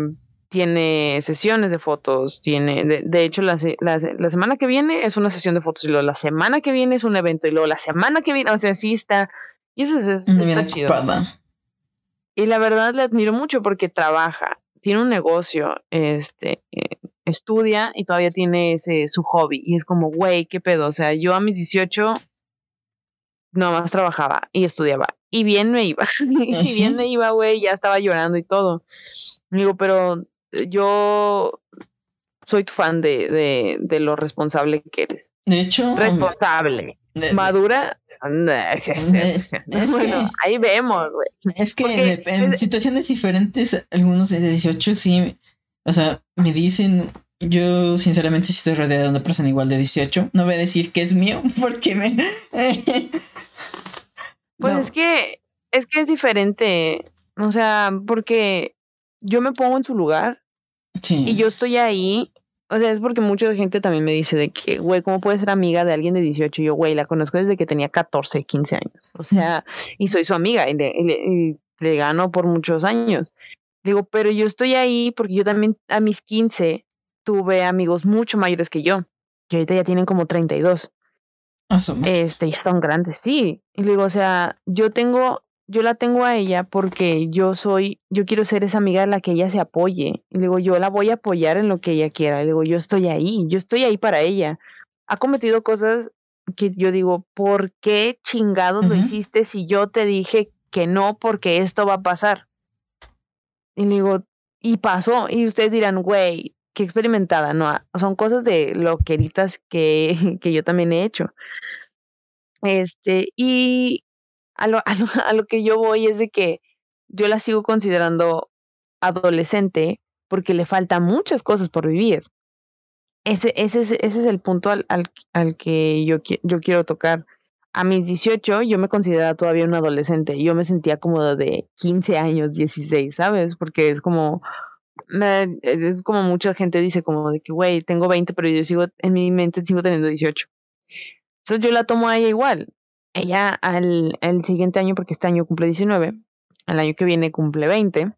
tiene sesiones de fotos, tiene, de, hecho la, la, la, semana que viene es una sesión de fotos y luego la semana que viene es un evento y luego la semana que viene, o sea, sí está, y eso es, está chido. Y la verdad le admiro mucho porque trabaja, tiene un negocio, este, eh, estudia y todavía tiene ese, su hobby y es como, güey, qué pedo, o sea, yo a mis 18 más trabajaba y estudiaba. Y bien me iba. y bien me iba, güey, ya estaba llorando y todo. Digo, pero yo soy tu fan de, de, de lo responsable que eres. De hecho. Responsable. madura. bueno, ahí vemos, güey. Es que en situaciones diferentes, algunos de 18 sí, o sea, me dicen, yo sinceramente si estoy rodeado de una persona igual de 18, no voy a decir que es mío porque me... Pues es que es que es diferente, o sea, porque yo me pongo en su lugar y yo estoy ahí, o sea, es porque mucha gente también me dice de que, güey, ¿cómo puedes ser amiga de alguien de 18? Y yo, güey, la conozco desde que tenía 14, 15 años, o sea, y soy su amiga y le, le gano por muchos años. Digo, pero yo estoy ahí porque yo también a mis 15 tuve amigos mucho mayores que yo, que ahorita ya tienen como 32. Este, ya son grandes, sí. Y le digo, o sea, yo tengo, yo la tengo a ella porque yo soy, yo quiero ser esa amiga en la que ella se apoye. Y le digo, yo la voy a apoyar en lo que ella quiera. Y le digo, yo estoy ahí, yo estoy ahí para ella. Ha cometido cosas que yo digo, ¿por qué chingados lo hiciste si yo te dije que no porque esto va a pasar? Y le digo, y pasó, y ustedes dirán, güey, experimentada, no, son cosas de loqueritas que, que yo también he hecho. Este, y a lo, a, lo, a lo que yo voy es de que yo la sigo considerando adolescente porque le faltan muchas cosas por vivir. Ese, ese, ese es el punto al, al, al que yo, yo quiero tocar. A mis 18 yo me consideraba todavía un adolescente. Yo me sentía como de 15 años, 16, ¿sabes? Porque es como, es como mucha gente dice como de que, güey, tengo 20, pero yo sigo, en mi mente sigo teniendo 18. Entonces yo la tomo a ella igual. Ella al el siguiente año, porque este año cumple 19, el año que viene cumple 20.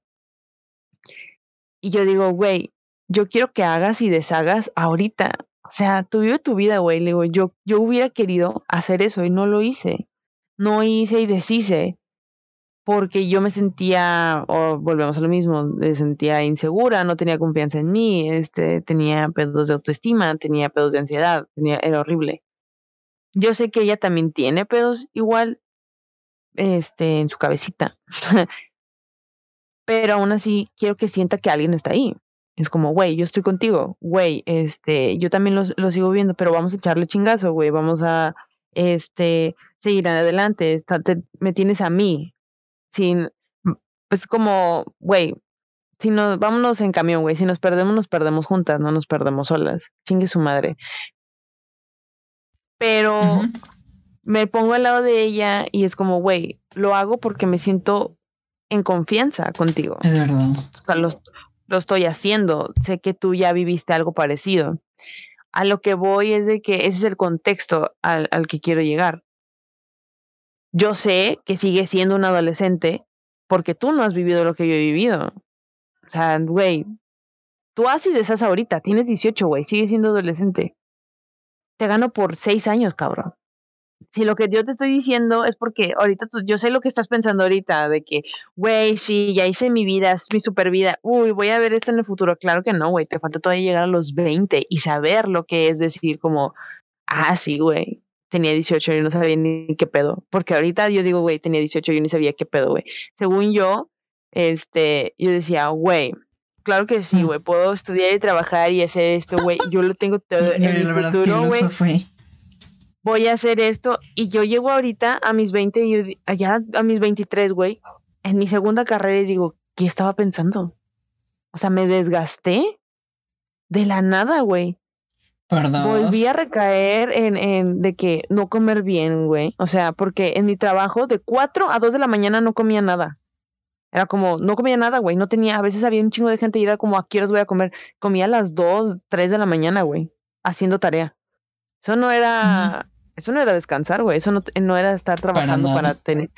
Y yo digo, güey, yo quiero que hagas y deshagas ahorita. O sea, tú vive tu vida, güey. Le digo, yo, yo hubiera querido hacer eso y no lo hice. No hice y deshice porque yo me sentía, o volvemos a lo mismo, me sentía insegura, no tenía confianza en mí, este, tenía pedos de autoestima, tenía pedos de ansiedad, tenía, era horrible. Yo sé que ella también tiene pedos igual, este, en su cabecita. Pero aún así quiero que sienta que alguien está ahí. Es como, güey, yo estoy contigo, güey, este, yo también lo, sigo viendo, pero vamos a echarle chingazo, güey, vamos a, este, seguir adelante, me tienes a mí, sin, pues como, güey, si nos, vámonos en camión, güey, si nos perdemos, nos perdemos juntas, no nos perdemos solas, chingue su madre. Pero me pongo al lado de ella y es como, güey, lo hago porque me siento en confianza contigo. Es verdad. O sea, lo, lo estoy haciendo. Sé que tú ya viviste algo parecido. A lo que voy es de que ese es el contexto al, al que quiero llegar. Yo sé que sigues siendo un adolescente porque tú no has vivido lo que yo he vivido. O sea, güey, tú y deshaz ahorita, tienes 18, güey, sigues siendo adolescente. Te gano por 6 años, cabrón si lo que yo te estoy diciendo es porque ahorita tú, yo sé lo que estás pensando ahorita, de que, güey, sí, ya hice mi vida, es mi super vida, uy, voy a ver esto en el futuro. Claro que no, güey, te falta todavía llegar a los 20 y saber lo que es decir como, ah, sí, güey, tenía 18 y no sabía ni qué pedo. Porque ahorita yo digo, güey, tenía 18 y ni sabía qué pedo, güey. Según yo, este, yo decía, güey, claro que sí, güey, puedo estudiar y trabajar y hacer esto, güey, yo lo tengo todo en el futuro, güey voy a hacer esto. Y yo llego ahorita a mis 20 y allá a mis 23, güey, en mi segunda carrera y digo, ¿qué estaba pensando? O sea, me desgasté de la nada, güey. Perdón. Volví a recaer en, en de que no comer bien, güey. O sea, porque en mi trabajo de 4 a 2 de la mañana no comía nada. Era como, no comía nada, güey. No tenía, a veces había un chingo de gente y era como, ¿a qué horas voy a comer? Comía a las 2, 3 de la mañana, güey, haciendo tarea. Eso no era, eso no era descansar, güey. Eso no, no, era estar trabajando para, tener,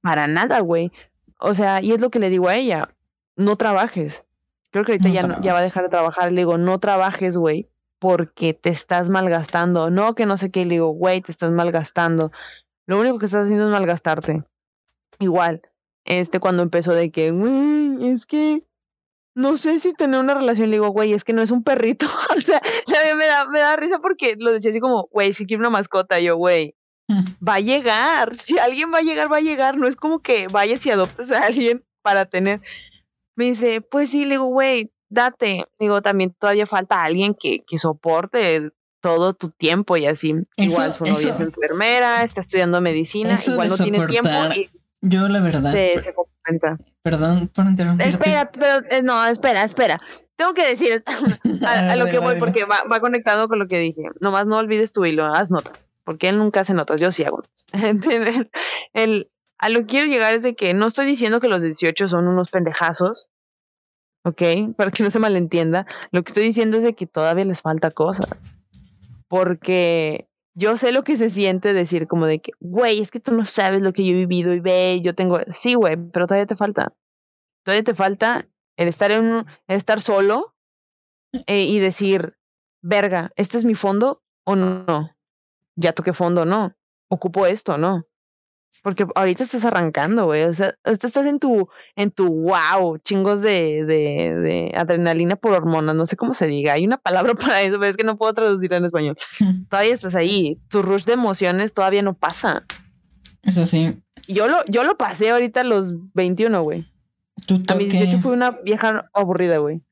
para nada, güey. O sea, y es lo que le digo a ella, no trabajes. Creo que ahorita ya, ya va a dejar de trabajar. Le digo, no trabajes, güey, porque te estás malgastando. No, que no sé qué. Le digo, güey, te estás malgastando. Lo único que estás haciendo es malgastarte. Igual, este cuando empezó de que, güey, es que no sé si tener una relación, le digo, güey, es que no es un perrito. o sea, me da, me da risa porque lo decía así como, güey, si quiero una mascota, yo, güey, va a llegar. Si alguien va a llegar, va a llegar. No es como que vayas y adoptes a alguien para tener. Me dice, pues sí, le digo, güey, date. Digo, también todavía falta alguien que, que soporte todo tu tiempo y así. igual su novia es enfermera, está estudiando medicina, igual no tiene tiempo. Y yo la verdad. Perdón por interrumpirte. Espera, pero eh, no, espera, espera. Tengo que decir a, lo que voy porque va, va, conectado con lo que dije. Nomás no olvides tu hilo, haz notas. Porque él nunca hace notas, yo sí hago notas. El, a lo que quiero llegar es de que no estoy diciendo que los 18 son unos pendejazos, ¿ok? Para que no se malentienda. Lo que estoy diciendo es de que todavía les falta cosas. Porque yo sé lo que se siente decir como de que, güey, es que tú no sabes lo que yo he vivido y ve, yo tengo, sí, güey, pero todavía te falta. Todavía te falta el estar en el estar solo eh, y decir, verga, ¿este es mi fondo o no? Ya toqué fondo, no. Ocupo esto, no. Porque ahorita estás arrancando, güey. O sea, estás en tu, en tu wow, chingos de, de, de, adrenalina por hormonas, no sé cómo se diga. Hay una palabra para eso, pero es que no puedo traducirla en español. todavía estás ahí. Tu rush de emociones todavía no pasa. Eso sí. Yo lo, yo lo pasé ahorita a los 21, güey. A mis 18 fui una vieja aburrida, güey.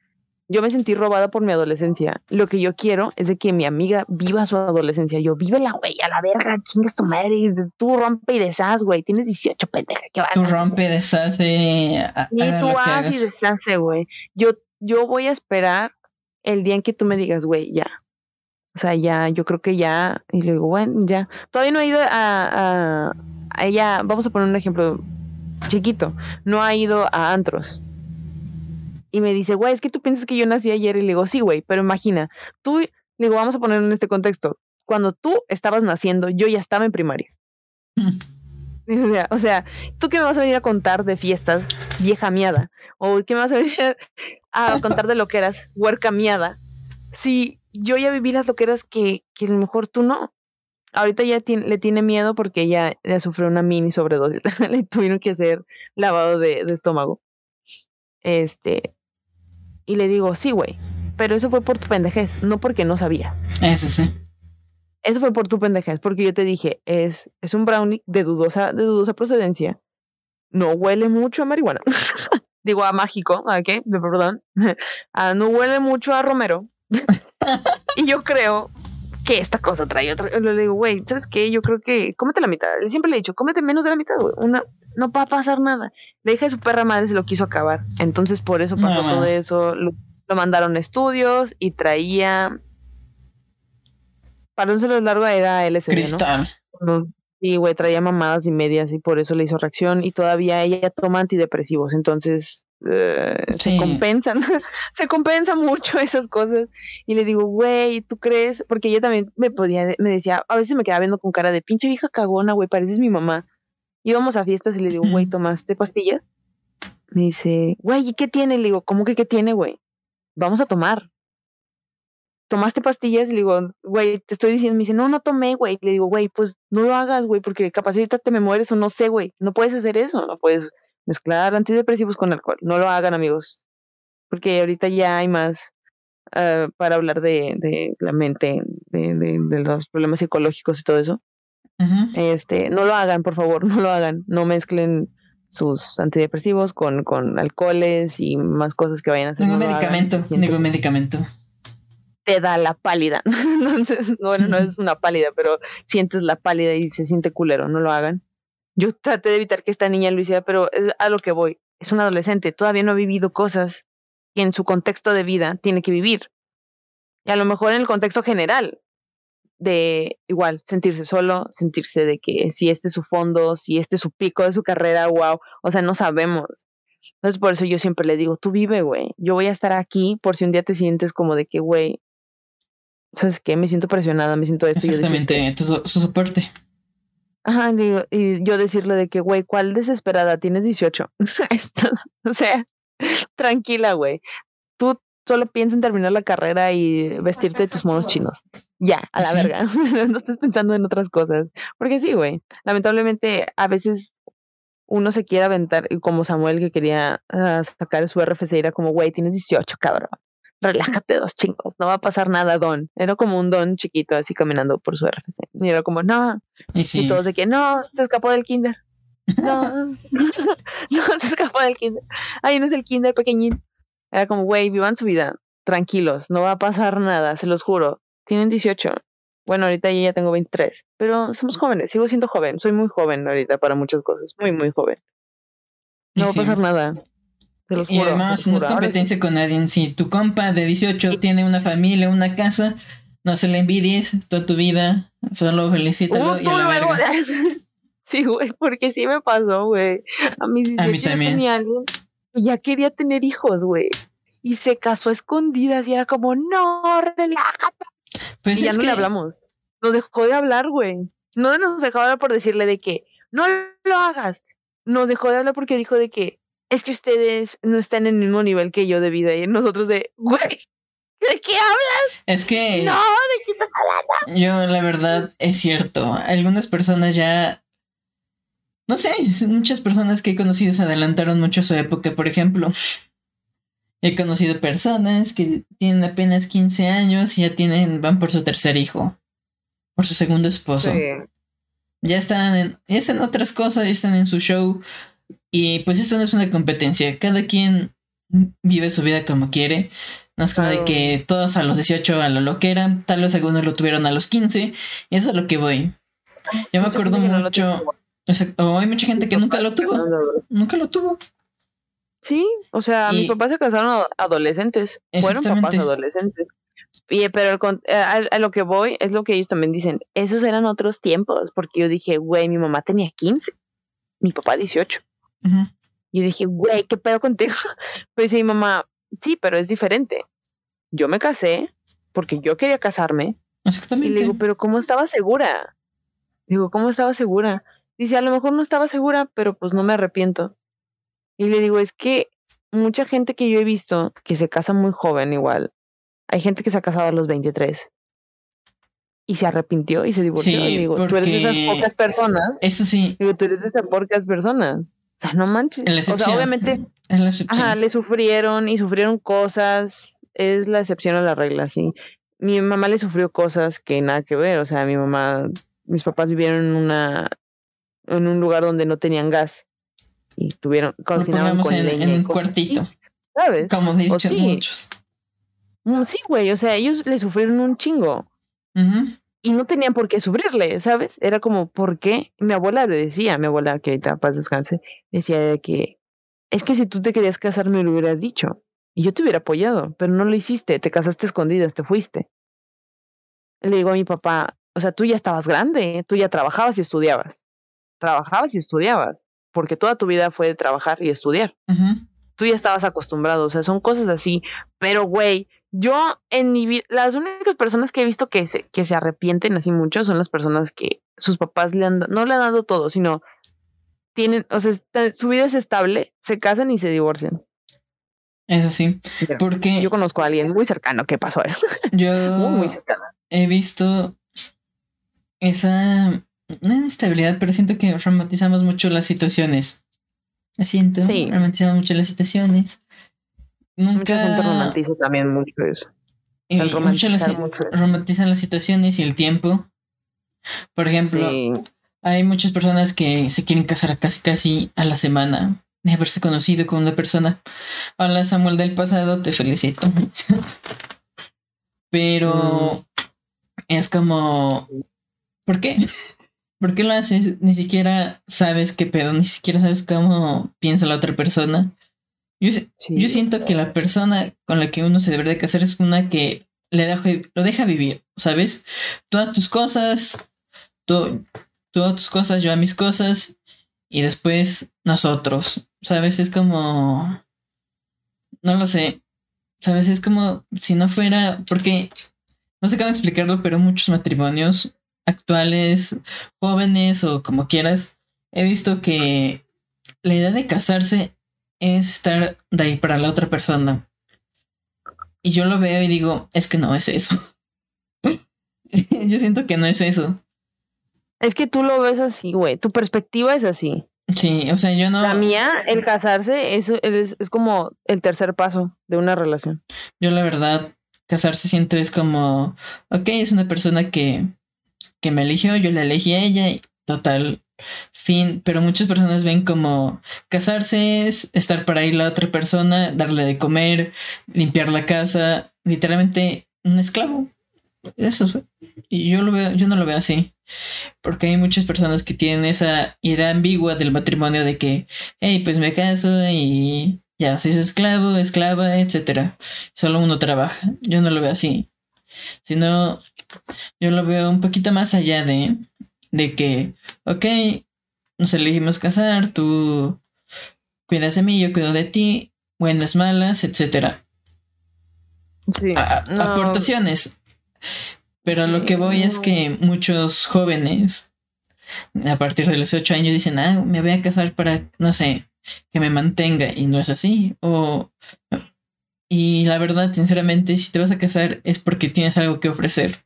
Yo me sentí robada por mi adolescencia. Lo que yo quiero es de que mi amiga viva su adolescencia. Yo, vive la güey, a la verga, chingas tu madre. Tú rompe y deshaz, güey. Tienes 18, pendeja. ¿qué tú rompe y deshace. Y tú haz y deshace, güey. Yo, yo voy a esperar el día en que tú me digas, güey, ya. O sea, ya, yo creo que ya. Y le digo, bueno, ya. Todavía no he ido a, a, a ella. Vamos a poner un ejemplo chiquito. No ha ido a antros y me dice, güey, es que tú piensas que yo nací ayer. Y le digo, sí, güey, pero imagina, tú, le digo, vamos a ponerlo en este contexto. Cuando tú estabas naciendo, yo ya estaba en primaria. o, sea, ¿tú qué me vas a venir a contar de fiestas, vieja miada? ¿O qué me vas a venir a contar de lo que eras, huerca miada? Si yo ya viví las loqueras que, que a lo mejor tú no. Ahorita ya le tiene miedo porque ella ya sufrió una mini sobredosis. le tuvieron que hacer lavado de, de estómago. Este, y le digo, sí, güey, pero eso fue por tu pendejez, no porque no sabías. Eso sí. Eso fue por tu pendejez, porque yo te dije, es, es un brownie de dudosa, de dudosa procedencia. No huele mucho a marihuana. Digo, a mágico, ¿a qué? Perdón. Ah, no huele mucho a romero. y yo creo que esta cosa trae otra. Le digo, güey, ¿sabes qué? Yo creo que cómete la mitad. Siempre le he dicho, cómete menos de la mitad, güey. Una, no va a pasar nada. Le dije a su perra madre se lo quiso acabar. Entonces, por eso pasó todo eso. Lo, mandaron a estudios y traía. Para un celular largo era LSD, Cristal. ¿no? Sí, güey, traía mamadas y medias y por eso le hizo reacción. Y todavía ella toma antidepresivos. Entonces, eh, se compensan, se compensa mucho esas cosas. Y le digo, güey, ¿tú crees? Porque ella también me podía, me decía, a veces me quedaba viendo con cara de pinche hija cagona, güey, pareces mi mamá. Íbamos a fiestas y le digo, güey, ¿tomaste pastillas? Me dice, güey, ¿y qué tiene? Le digo, ¿cómo que qué tiene, güey? Vamos a tomar. ¿Tomaste pastillas? Le digo, güey, te estoy diciendo, me dice, no, no tomé, güey. Le digo, güey, pues no lo hagas, güey, porque capaz ahorita te me mueres o no sé, güey. No puedes hacer eso, no puedes mezclar antidepresivos con alcohol. No lo hagan, amigos, porque ahorita ya hay más uh, para hablar de, de la mente, de, de, de, los problemas psicológicos y todo eso. Este, no lo hagan, por favor, no lo hagan. No mezclen sus antidepresivos con, con alcoholes y más cosas que vayan a hacer. Ningún medicamento, ningún medicamento. Te da la pálida. Entonces, bueno, no es una pálida, pero sientes la pálida y se siente culero. No lo hagan. Yo traté de evitar que esta niña lo hiciera, pero a lo que voy. Es un adolescente, todavía no ha vivido cosas que en su contexto de vida tiene que vivir. Y a lo mejor en el contexto general, de igual sentirse solo, sentirse de que si este es su fondo, si este es su pico de su carrera, wow, o sea, no sabemos. Entonces por eso yo siempre le digo, tú vive, güey, yo voy a estar aquí por si un día te sientes como de que, güey, ¿sabes qué? Me siento presionada, me siento esto. Exactamente, tu, su soporte. Ajá, digo, y yo decirle de que, güey, ¿cuál desesperada? Tienes 18. o sea, tranquila, güey. Tú solo piensa en terminar la carrera y vestirte de tus modos chinos. Ya, a la verga. no estés pensando en otras cosas. Porque sí, güey. Lamentablemente, a veces uno se quiere aventar, como Samuel que quería ah, sacar su RFC, era como, güey, tienes 18, cabrón relájate dos chingos, no va a pasar nada, Don. Era como un Don chiquito así caminando por su RFC. Y era como, no. Y, todos de que, no, se escapó del kinder. No, no, se escapó del kinder. Ahí no es el kinder pequeñín. Era como, güey, vivan su vida, tranquilos, no va a pasar nada, se los juro. Tienen 18. Bueno, ahorita yo ya tengo 23, pero somos jóvenes, sigo siendo joven, soy muy joven ahorita para muchas cosas, muy, muy joven. No va a pasar nada y además no es competencia con nadie. Si tu compa de 18 tiene una familia, una casa, no se le envidies toda tu vida. Solo felicítalo y a la verga. Sí, güey, porque sí me pasó, güey. A mis 18 a también. tenía alguien ya quería tener hijos, güey. Y se casó a escondidas y era como, no, relájate. Pues y ya no le hablamos. Nos dejó de hablar, güey. No nos dejó de hablar por decirle de que no lo hagas. Nos dejó de hablar porque dijo de que es que ustedes no están en el mismo nivel que yo de vida y nosotros de, güey, ¿de qué hablas? Es que... No, ¿de qué estás hablando? Yo, la verdad, es cierto. Algunas personas ya... No sé, muchas personas que he conocido se adelantaron mucho a su época, por ejemplo. He conocido personas que tienen apenas 15 años y ya tienen, van por su tercer hijo, por su segundo esposo. Ya están en, ya están en otras cosas, ya están en su show Y pues esto no es una competencia. Cada quien vive su vida como quiere. No es como de que todos a los 18 a lo loquera, tal vez algunos lo tuvieron a los 15, y eso es a lo que voy. Yo me acuerdo mucho, o hay mucha gente que nunca lo tuvo, nunca lo tuvo. Sí, o sea, mis papás se casaron adolescentes, fueron papás adolescentes. Y, pero eh, a, lo que voy es lo que ellos también dicen, esos eran otros tiempos, porque yo dije, güey, mi mamá tenía 15, mi papá 18. Y dije, güey, ¿qué pedo contigo? Pues dice mi mamá, sí, pero es diferente. Yo me casé porque yo quería casarme. Exactamente. Y le digo, pero ¿cómo estaba segura? Digo, ¿cómo estaba segura? Dice, a lo mejor no estaba segura, pero pues no me arrepiento. Y le digo, es que mucha gente que yo he visto que se casa muy joven igual. Hay gente que se ha casado a los 23 y se arrepintió y se divorció. y digo, tú eres de esas pocas personas. Eso sí. Digo, tú eres de esas pocas personas. O sea, no manches. O sea, obviamente. Ajá, le sufrieron y sufrieron cosas. Es la excepción a la regla, sí. Mi mamá le sufrió cosas que nada que ver. O sea, mi mamá, mis papás vivieron en una, en un lugar donde no tenían gas y tuvieron cocinaban con en, en un cuartito. ¿Sabes? Como dicen muchos. Mm, sí, güey. O sea, ellos le sufrieron un chingo. Ajá y no tenían por qué sufrirle, ¿sabes? Era como, ¿por qué? Mi abuela le decía, mi abuela que ahorita paz descanse, decía que es que si tú te querías casar me lo hubieras dicho y yo te hubiera apoyado, pero no lo hiciste, te casaste escondidas, te fuiste. Le digo a mi papá, o sea, tú ya estabas grande, tú ya trabajabas y estudiabas. Trabajabas y estudiabas, porque toda tu vida fue de trabajar y estudiar. Tú ya estabas acostumbrado, o sea, son cosas así, pero güey, yo en mi vida, las únicas personas que he visto que se, que se arrepienten así mucho son las personas que sus papás le han, no le han dado todo, sino tienen, o sea, su vida es estable, se casan y se divorcian. Eso sí, porque yo conozco a alguien muy cercano que pasó eso. Yo muy, he visto esa no inestabilidad, pero siento que romantizamos mucho las situaciones. Siento, sí. mucho las situaciones Nunca... Mucha gente romantiza también mucho eso. Y romantizan las situaciones y el tiempo. Por ejemplo, hay muchas personas que se quieren casar casi casi a la semana de haberse conocido con una persona. Hola Samuel del pasado, te felicito. Pero mm. es como, ¿por qué? ¿Por qué lo haces? Ni siquiera sabes qué pedo, ni siquiera sabes cómo piensa la otra persona. Yo, yo, siento que la persona con la que uno se debería de casar es una que le deja, lo deja vivir, ¿sabes? Todas tus cosas, tú, todas tus cosas, yo a mis cosas, y después nosotros, ¿sabes? Es como... No lo sé, ¿sabes? Es como si no fuera, porque no sé cómo explicarlo, pero muchos matrimonios actuales, jóvenes o como quieras, he visto que la idea de casarse es estar de ahí para la otra persona. Y yo lo veo y digo, es que no es eso. yo siento que no es eso. Es que tú lo ves así, güey. Tu perspectiva es así. Sí, o sea, yo no. La mía, el casarse, eso es, es como el tercer paso de una relación. Yo, la verdad, casarse siento es como, ok, es una persona que, que me eligió, yo la elegí a ella y total, fin, pero muchas personas ven como casarse es estar para ir la otra persona, darle de comer, limpiar la casa, literalmente un esclavo. Eso. Y yo lo veo, yo no lo veo así. Porque hay muchas personas que tienen esa idea ambigua del matrimonio de que, hey, pues me caso y ya soy su esclavo, esclava, etcétera. Solo uno trabaja. Yo no lo veo así. Sino, yo lo veo un poquito más allá de de que, ok, nos elegimos casar, tú cuidas de mí, yo cuido de ti, buenas, malas, etcétera. Sí, Aportaciones. Pero lo que voy es que muchos jóvenes a partir de los 8 años dicen, ah, me voy a casar para, no sé, que me mantenga y no es así. O, y la verdad, sinceramente, si te vas a casar es porque tienes algo que ofrecer.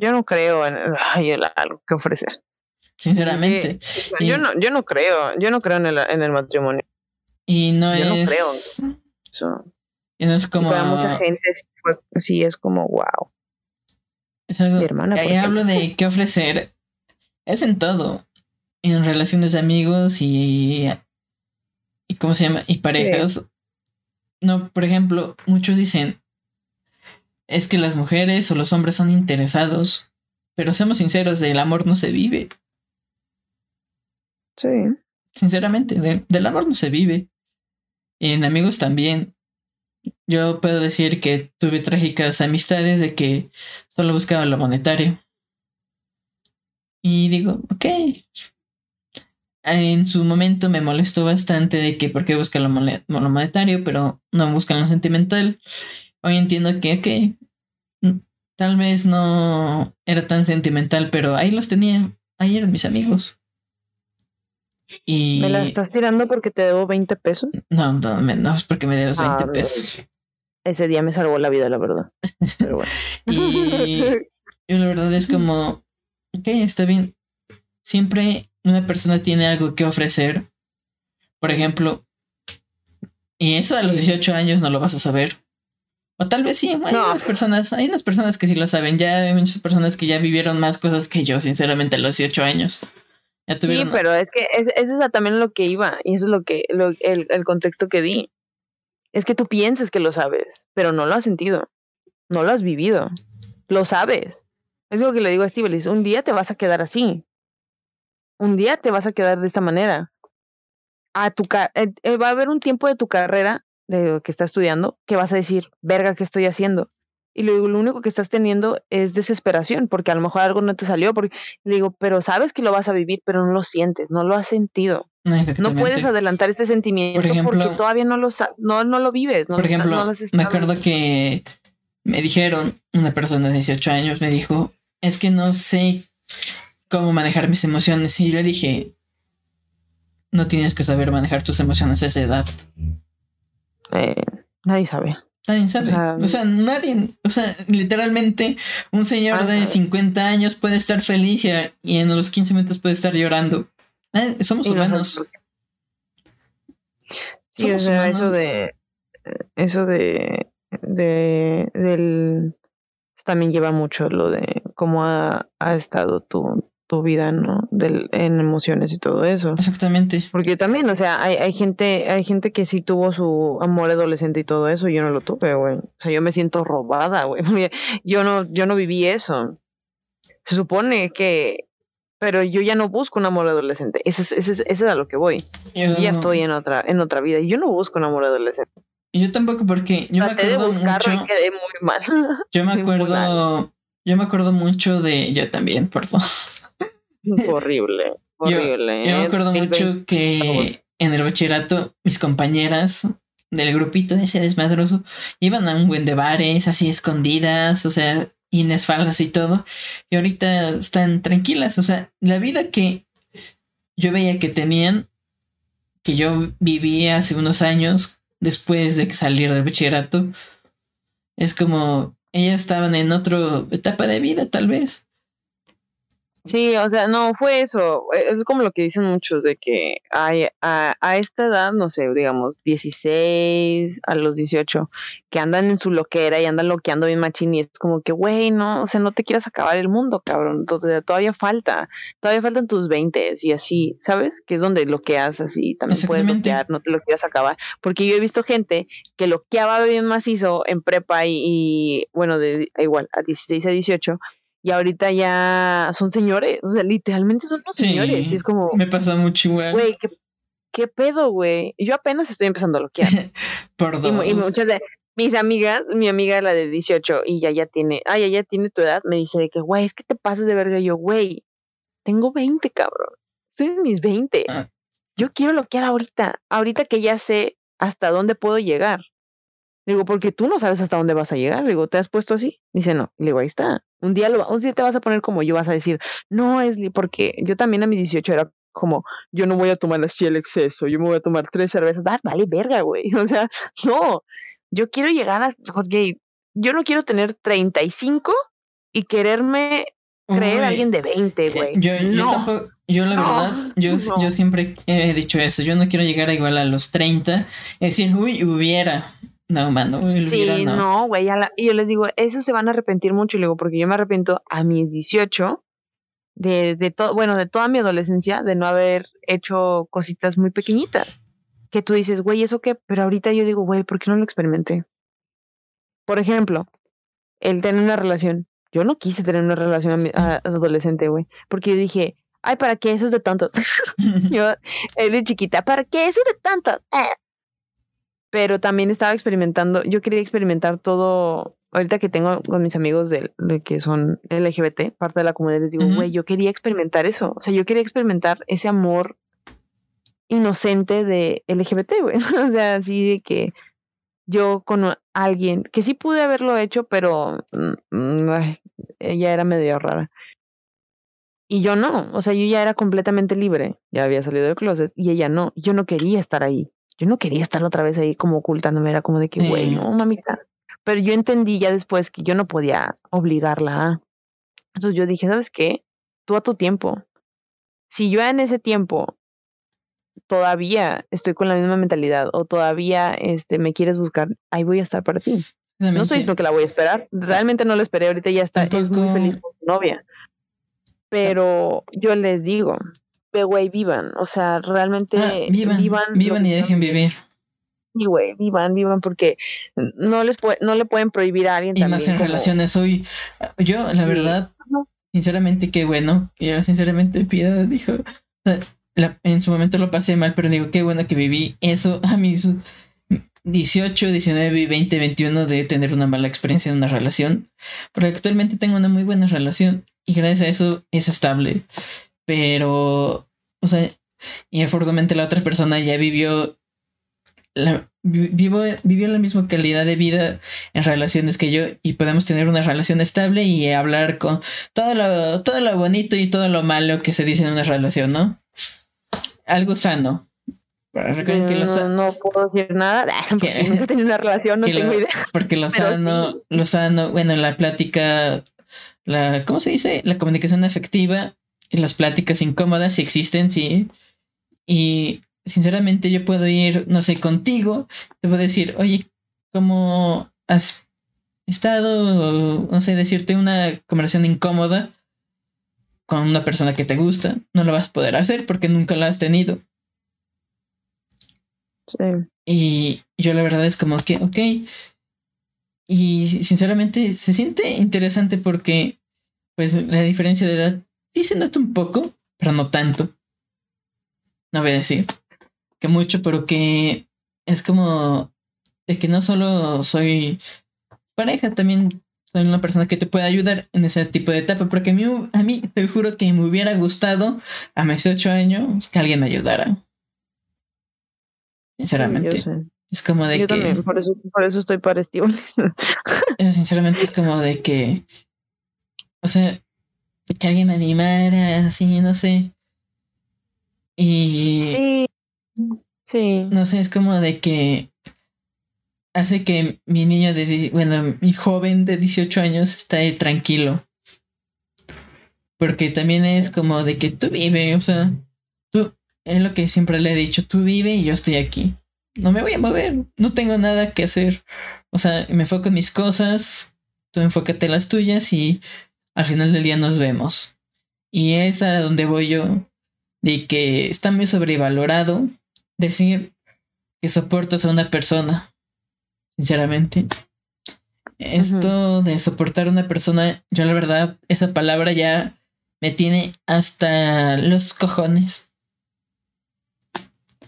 Yo no creo en algo que ofrecer. Sinceramente. yo no, yo no creo, yo no creo en el, en el matrimonio. Y no yo es. no creo. Eso. Y no es como. Para mucha gente sí, es como wow. Es algo. Mi hermana. Ahí hablo de qué ofrecer. Es en todo. en relaciones de amigos y, y ¿cómo se llama? Y parejas. No, por ejemplo, muchos dicen, es que las mujeres o los hombres son interesados, pero seamos sinceros, el amor no se vive. Sí. Sinceramente, del amor no se vive. Y en amigos también. Yo puedo decir que tuve trágicas amistades de que solo buscaba lo monetario. Y digo, ok. En su momento me molestó bastante de que por qué buscan lo, monetario, pero no buscan lo sentimental. Hoy entiendo que, ok, tal vez no era tan sentimental, pero ahí los tenía. Ahí eran mis amigos. Y... ¿Me la estás tirando porque te debo 20 pesos? No, no, no es porque me debes 20 ah, pesos. Ese día me salvó la vida, la verdad. Pero bueno. y yo la verdad es como, ok, está bien. Siempre una persona tiene algo que ofrecer. Por ejemplo, y eso a los 18 años no lo vas a saber. O tal vez sí, hay unas personas, hay unas personas que sí lo saben. Ya hay muchas personas que ya vivieron más cosas que yo, sinceramente, a los 18 años. Sí, pero es que es, es también lo que iba, y eso es lo que, lo, el, el contexto que di. Es que tú piensas que lo sabes, pero no lo has sentido, no lo has vivido, lo sabes. Es lo que le digo a Steve, un día te vas a quedar así, un día te vas a quedar de esta manera. A tu eh, eh, va a haber un tiempo de tu carrera de lo que estás estudiando que vas a decir, verga, ¿qué estoy haciendo? y lo, lo único que estás teniendo es desesperación, porque a lo mejor algo no te salió, porque le digo, pero sabes que lo vas a vivir, pero no lo sientes, no lo has sentido. No puedes adelantar este sentimiento porque todavía no lo, no, no lo vives. por ejemplo, me acuerdo que me dijeron, una persona de 18 años me dijo, es que no sé cómo manejar mis emociones. Y le dije, no tienes que saber manejar tus emociones a esa edad. Eh, nadie sabe. Nadie sabe. O sea, nadie, o sea, literalmente un señor de 50 años puede estar feliz y, en los 15 minutos puede estar llorando. somos humanos. sí, o sea, eso de eso de de del también lleva mucho lo de cómo ha, ha estado tu tu vida, ¿no? Del, en emociones y todo eso. Exactamente. Porque yo también, o sea, hay, hay gente, hay gente que sí tuvo su amor adolescente y todo eso, y yo no lo tuve, güey. O sea, yo me siento robada, güey. Yo no, yo no viví eso. Se supone que, pero yo ya no busco un amor adolescente. Ese es, ese es, a lo que voy. Ya estoy en otra, en otra vida. Y yo no busco un amor adolescente. Y yo tampoco, porque yo me acuerdo mucho. quedé muy mal. Yo me acuerdo. Yo me acuerdo mucho de. Yo también, perdón. horrible, horrible. Yo, me ¿eh? acuerdo mucho que en el bachillerato mis compañeras del grupito ese desmadroso iban a un buen de bares así escondidas, o sea, ines falsas y todo. Y ahorita están tranquilas, o sea, la vida que yo veía que tenían, que yo vivía hace unos años después de salir del bachillerato, es como ellas estaban en otra etapa de vida tal vez. Sí, o sea, no fue eso. E, es como lo que dicen muchos de que hay, a, a, esta edad, no sé, digamos 16 a los 18, que andan en su loquera y andan loqueando bien machín y es como que, güey, no, o sea, no te quieras acabar el mundo, cabrón. Entonces, todavía falta, todavía faltan tus 20 y así, ¿sabes? Que es donde loqueas así, también puedes loquear, no te lo quieras acabar. Porque yo he visto gente que loqueaba bien macizo en prepa y, y bueno, de igual, a 16 a 18 y ahorita ya son señores, o sea, literalmente son los señores. Y es como. Me pasa mucho igual. Güey, ¿qué, ¿qué, pedo, güey? Yo apenas estoy empezando a loquear. Perdón. Y, muchas de mis amigas, mi amiga, la de 18, y ya ya tiene, ah, ya ya tiene tu edad, me dice de que, güey, es que te pasas de verga. Y yo, güey, tengo 20, cabrón. Estoy en mis 20. Ah. Yo quiero loquear ahorita, ahorita que ya sé hasta dónde puedo llegar. Digo, porque tú no sabes hasta dónde vas a llegar. Digo, ¿te has puesto así? Dice, no. Le digo, ahí está. Un día, lo, un día te vas a poner como yo, vas a decir, no, es porque yo también a mis 18 era como, yo no voy a tomar así el exceso, yo me voy a tomar tres cervezas. Ah, vale, verga, güey. O sea, no. Yo quiero llegar a, porque yo no quiero tener 35 y quererme creer a alguien de 20, eh, güey. Yo, no. yo, la verdad, yo, yo siempre he dicho eso. Yo no quiero llegar a igual a los 30. Es decir, uy, hubiera. No, mano. Sí, no, güey. y yo les digo, eso se van a arrepentir mucho. Y luego, porque yo me arrepiento a mis 18 de, de todo, bueno, de toda mi adolescencia, de no haber hecho cositas muy pequeñitas. Que tú dices, güey, ¿eso qué? Pero ahorita yo digo, güey, ¿por qué no lo experimenté? Por ejemplo, el tener una relación. Yo no quise tener una relación adolescente, güey, porque yo dije, ay, ¿para qué eso es de tantos? yo eh, de chiquita, ¿para qué eso es de tantos? Eh. Pero también estaba experimentando, yo quería experimentar todo, ahorita que tengo con mis amigos de, que son LGBT, parte de la comunidad, les digo, güey, yo quería experimentar eso, o sea, yo quería experimentar ese amor inocente de LGBT, güey, o sea, así de que yo con alguien que sí pude haberlo hecho, pero mm, mm, ella era medio rara. Y yo no, o sea, yo ya era completamente libre, ya había salido del closet y ella no, yo no quería estar ahí, yo no quería estar otra vez ahí como ocultándome, era como de que, güey, no, mamita. Pero yo entendí ya después que yo no podía obligarla a. Entonces yo dije, ¿sabes qué? Tú a tu tiempo. Si yo en ese tiempo todavía estoy con la misma mentalidad o todavía este, me quieres buscar, ahí voy a estar para ti. No estoy diciendo que la voy a esperar. Realmente no la esperé. Ahorita ya está. Es muy feliz con su novia. Pero yo les digo, güey, vivan. O sea, realmente ah, vivan, vivan, y dejen vivir. Sí, güey, vivan, vivan, porque no les no le pueden prohibir a alguien. Y más en relaciones hoy. Yo, la verdad, sinceramente, qué bueno. Y ahora sinceramente pido, dijo, en su momento lo pasé mal, pero digo, qué bueno que viví eso a mis 18, 19 y 20, 21 de tener una mala experiencia en una relación. Porque actualmente tengo una muy buena relación y gracias a eso es estable. Pero, o sea, y afortunadamente la otra persona ya vivió la, vivo, vivió la misma calidad de vida en relaciones que yo y podemos tener una relación estable y hablar con todo lo, todo lo bonito y todo lo malo que se dice en una relación, ¿no? algo sano. no, no, puedo decir nada, porque nunca he tenido una relación, no tengo idea. Porque lo sano, lo sano, bueno, la plática, la, ¿cómo se dice? La comunicación efectiva y las pláticas incómodas si existen, sí. Y sinceramente yo puedo ir, no sé, contigo, te puedo decir, oye, ¿cómo has estado, no sé, decirte una conversación incómoda? con una persona que te gusta, no lo vas a poder hacer porque nunca la has tenido. Sí. Y yo la verdad es como que, ok. Y sinceramente se siente interesante porque, pues, la diferencia de edad nota un poco, pero no tanto. No voy a decir que mucho, pero que es como de que no solo soy pareja, también soy una persona que te puede ayudar en ese tipo de etapa, porque a mí, a mí te juro que me hubiera gustado a mis ocho años que alguien me ayudara. Sinceramente. Es como de Yo que. También, por eso, por eso estoy para Sinceramente es como de que. O sea, que alguien me animara, así, no sé. Y. Sí. Sí. No sé, es como de que hace que mi niño de, bueno, mi joven de 18 años esté tranquilo. Porque también es como de que tú vive, o sea, tú, es lo que siempre le he dicho, tú vive y yo estoy aquí. No me voy a mover, no tengo nada que hacer. O sea, me enfoco en mis cosas, tú enfócate en las tuyas y al final del día nos vemos. Y es a donde voy yo, de que está muy sobrevalorado decir que soportas a una persona sinceramente. Esto de soportar a una persona, yo la verdad, esa palabra ya me tiene hasta los cojones.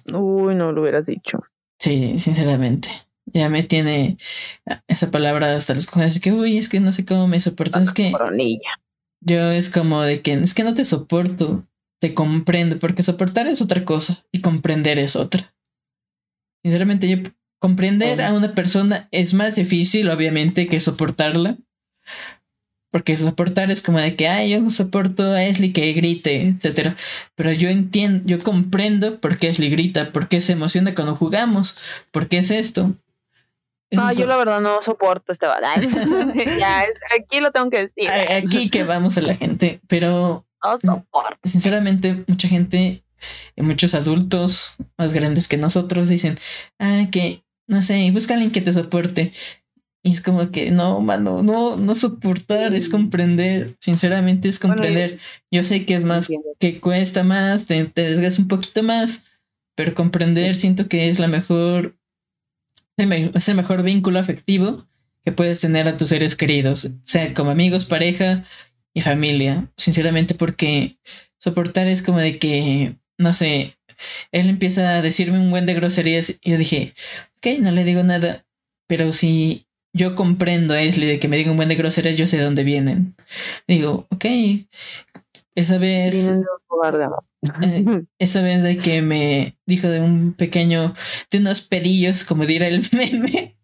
Uy, no lo hubieras dicho. Sí, sinceramente. Ya me tiene esa palabra hasta los cojones. Que, uy, es que no sé cómo me soportas. Es que yo es como de que es que no te soporto, te comprendo, porque soportar es otra cosa y comprender es otra. Sinceramente, yo Comprender a una persona es más difícil, obviamente, que soportarla. Porque soportar es como de que, ay, yo soporto a Esli que grite, etcétera. Pero yo entiendo, yo comprendo por qué Esli grita, por qué se emociona cuando jugamos, por qué es esto. Ah, yo la verdad no soporto este ya, aquí lo tengo que decir. Aquí que vamos a la gente, pero sinceramente, mucha gente, muchos adultos más grandes que nosotros dicen, ah, que no sé, busca a alguien que te soporte. Y es como que no, mano, no, no soportar, es comprender, sinceramente es comprender. yo sé que es más, que cuesta más, te, te desgastas un poquito más, pero comprender siento que es la mejor, es el mejor vínculo afectivo que puedes tener a tus seres queridos, sea como amigos, pareja y familia, sinceramente porque soportar es como de que, no sé, él empieza a decirme un buen de groserías y yo dije, ok, no le digo nada, pero si yo comprendo a Esli de que me diga un buen de groserías, yo sé de dónde vienen. Digo, ok, esa vez... Eh, esa vez de que me dijo de un pequeño, de unos pedillos, como dirá el meme.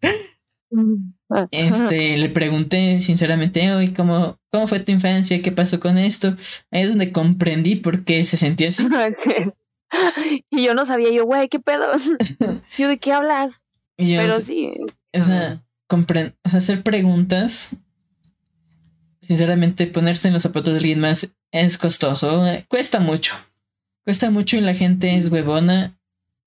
Este, le pregunté sinceramente, hoy ¿cómo, ¿cómo fue tu infancia? ¿Qué pasó con esto? Ahí es donde comprendí por qué se sentía así. Y yo no sabía, yo, güey, ¿qué pedo? yo, ¿de qué hablas? Pero sí. O sea, hacer preguntas, sinceramente, ponerse en los zapatos de alguien más es costoso, cuesta mucho. Cuesta mucho y la gente es huevona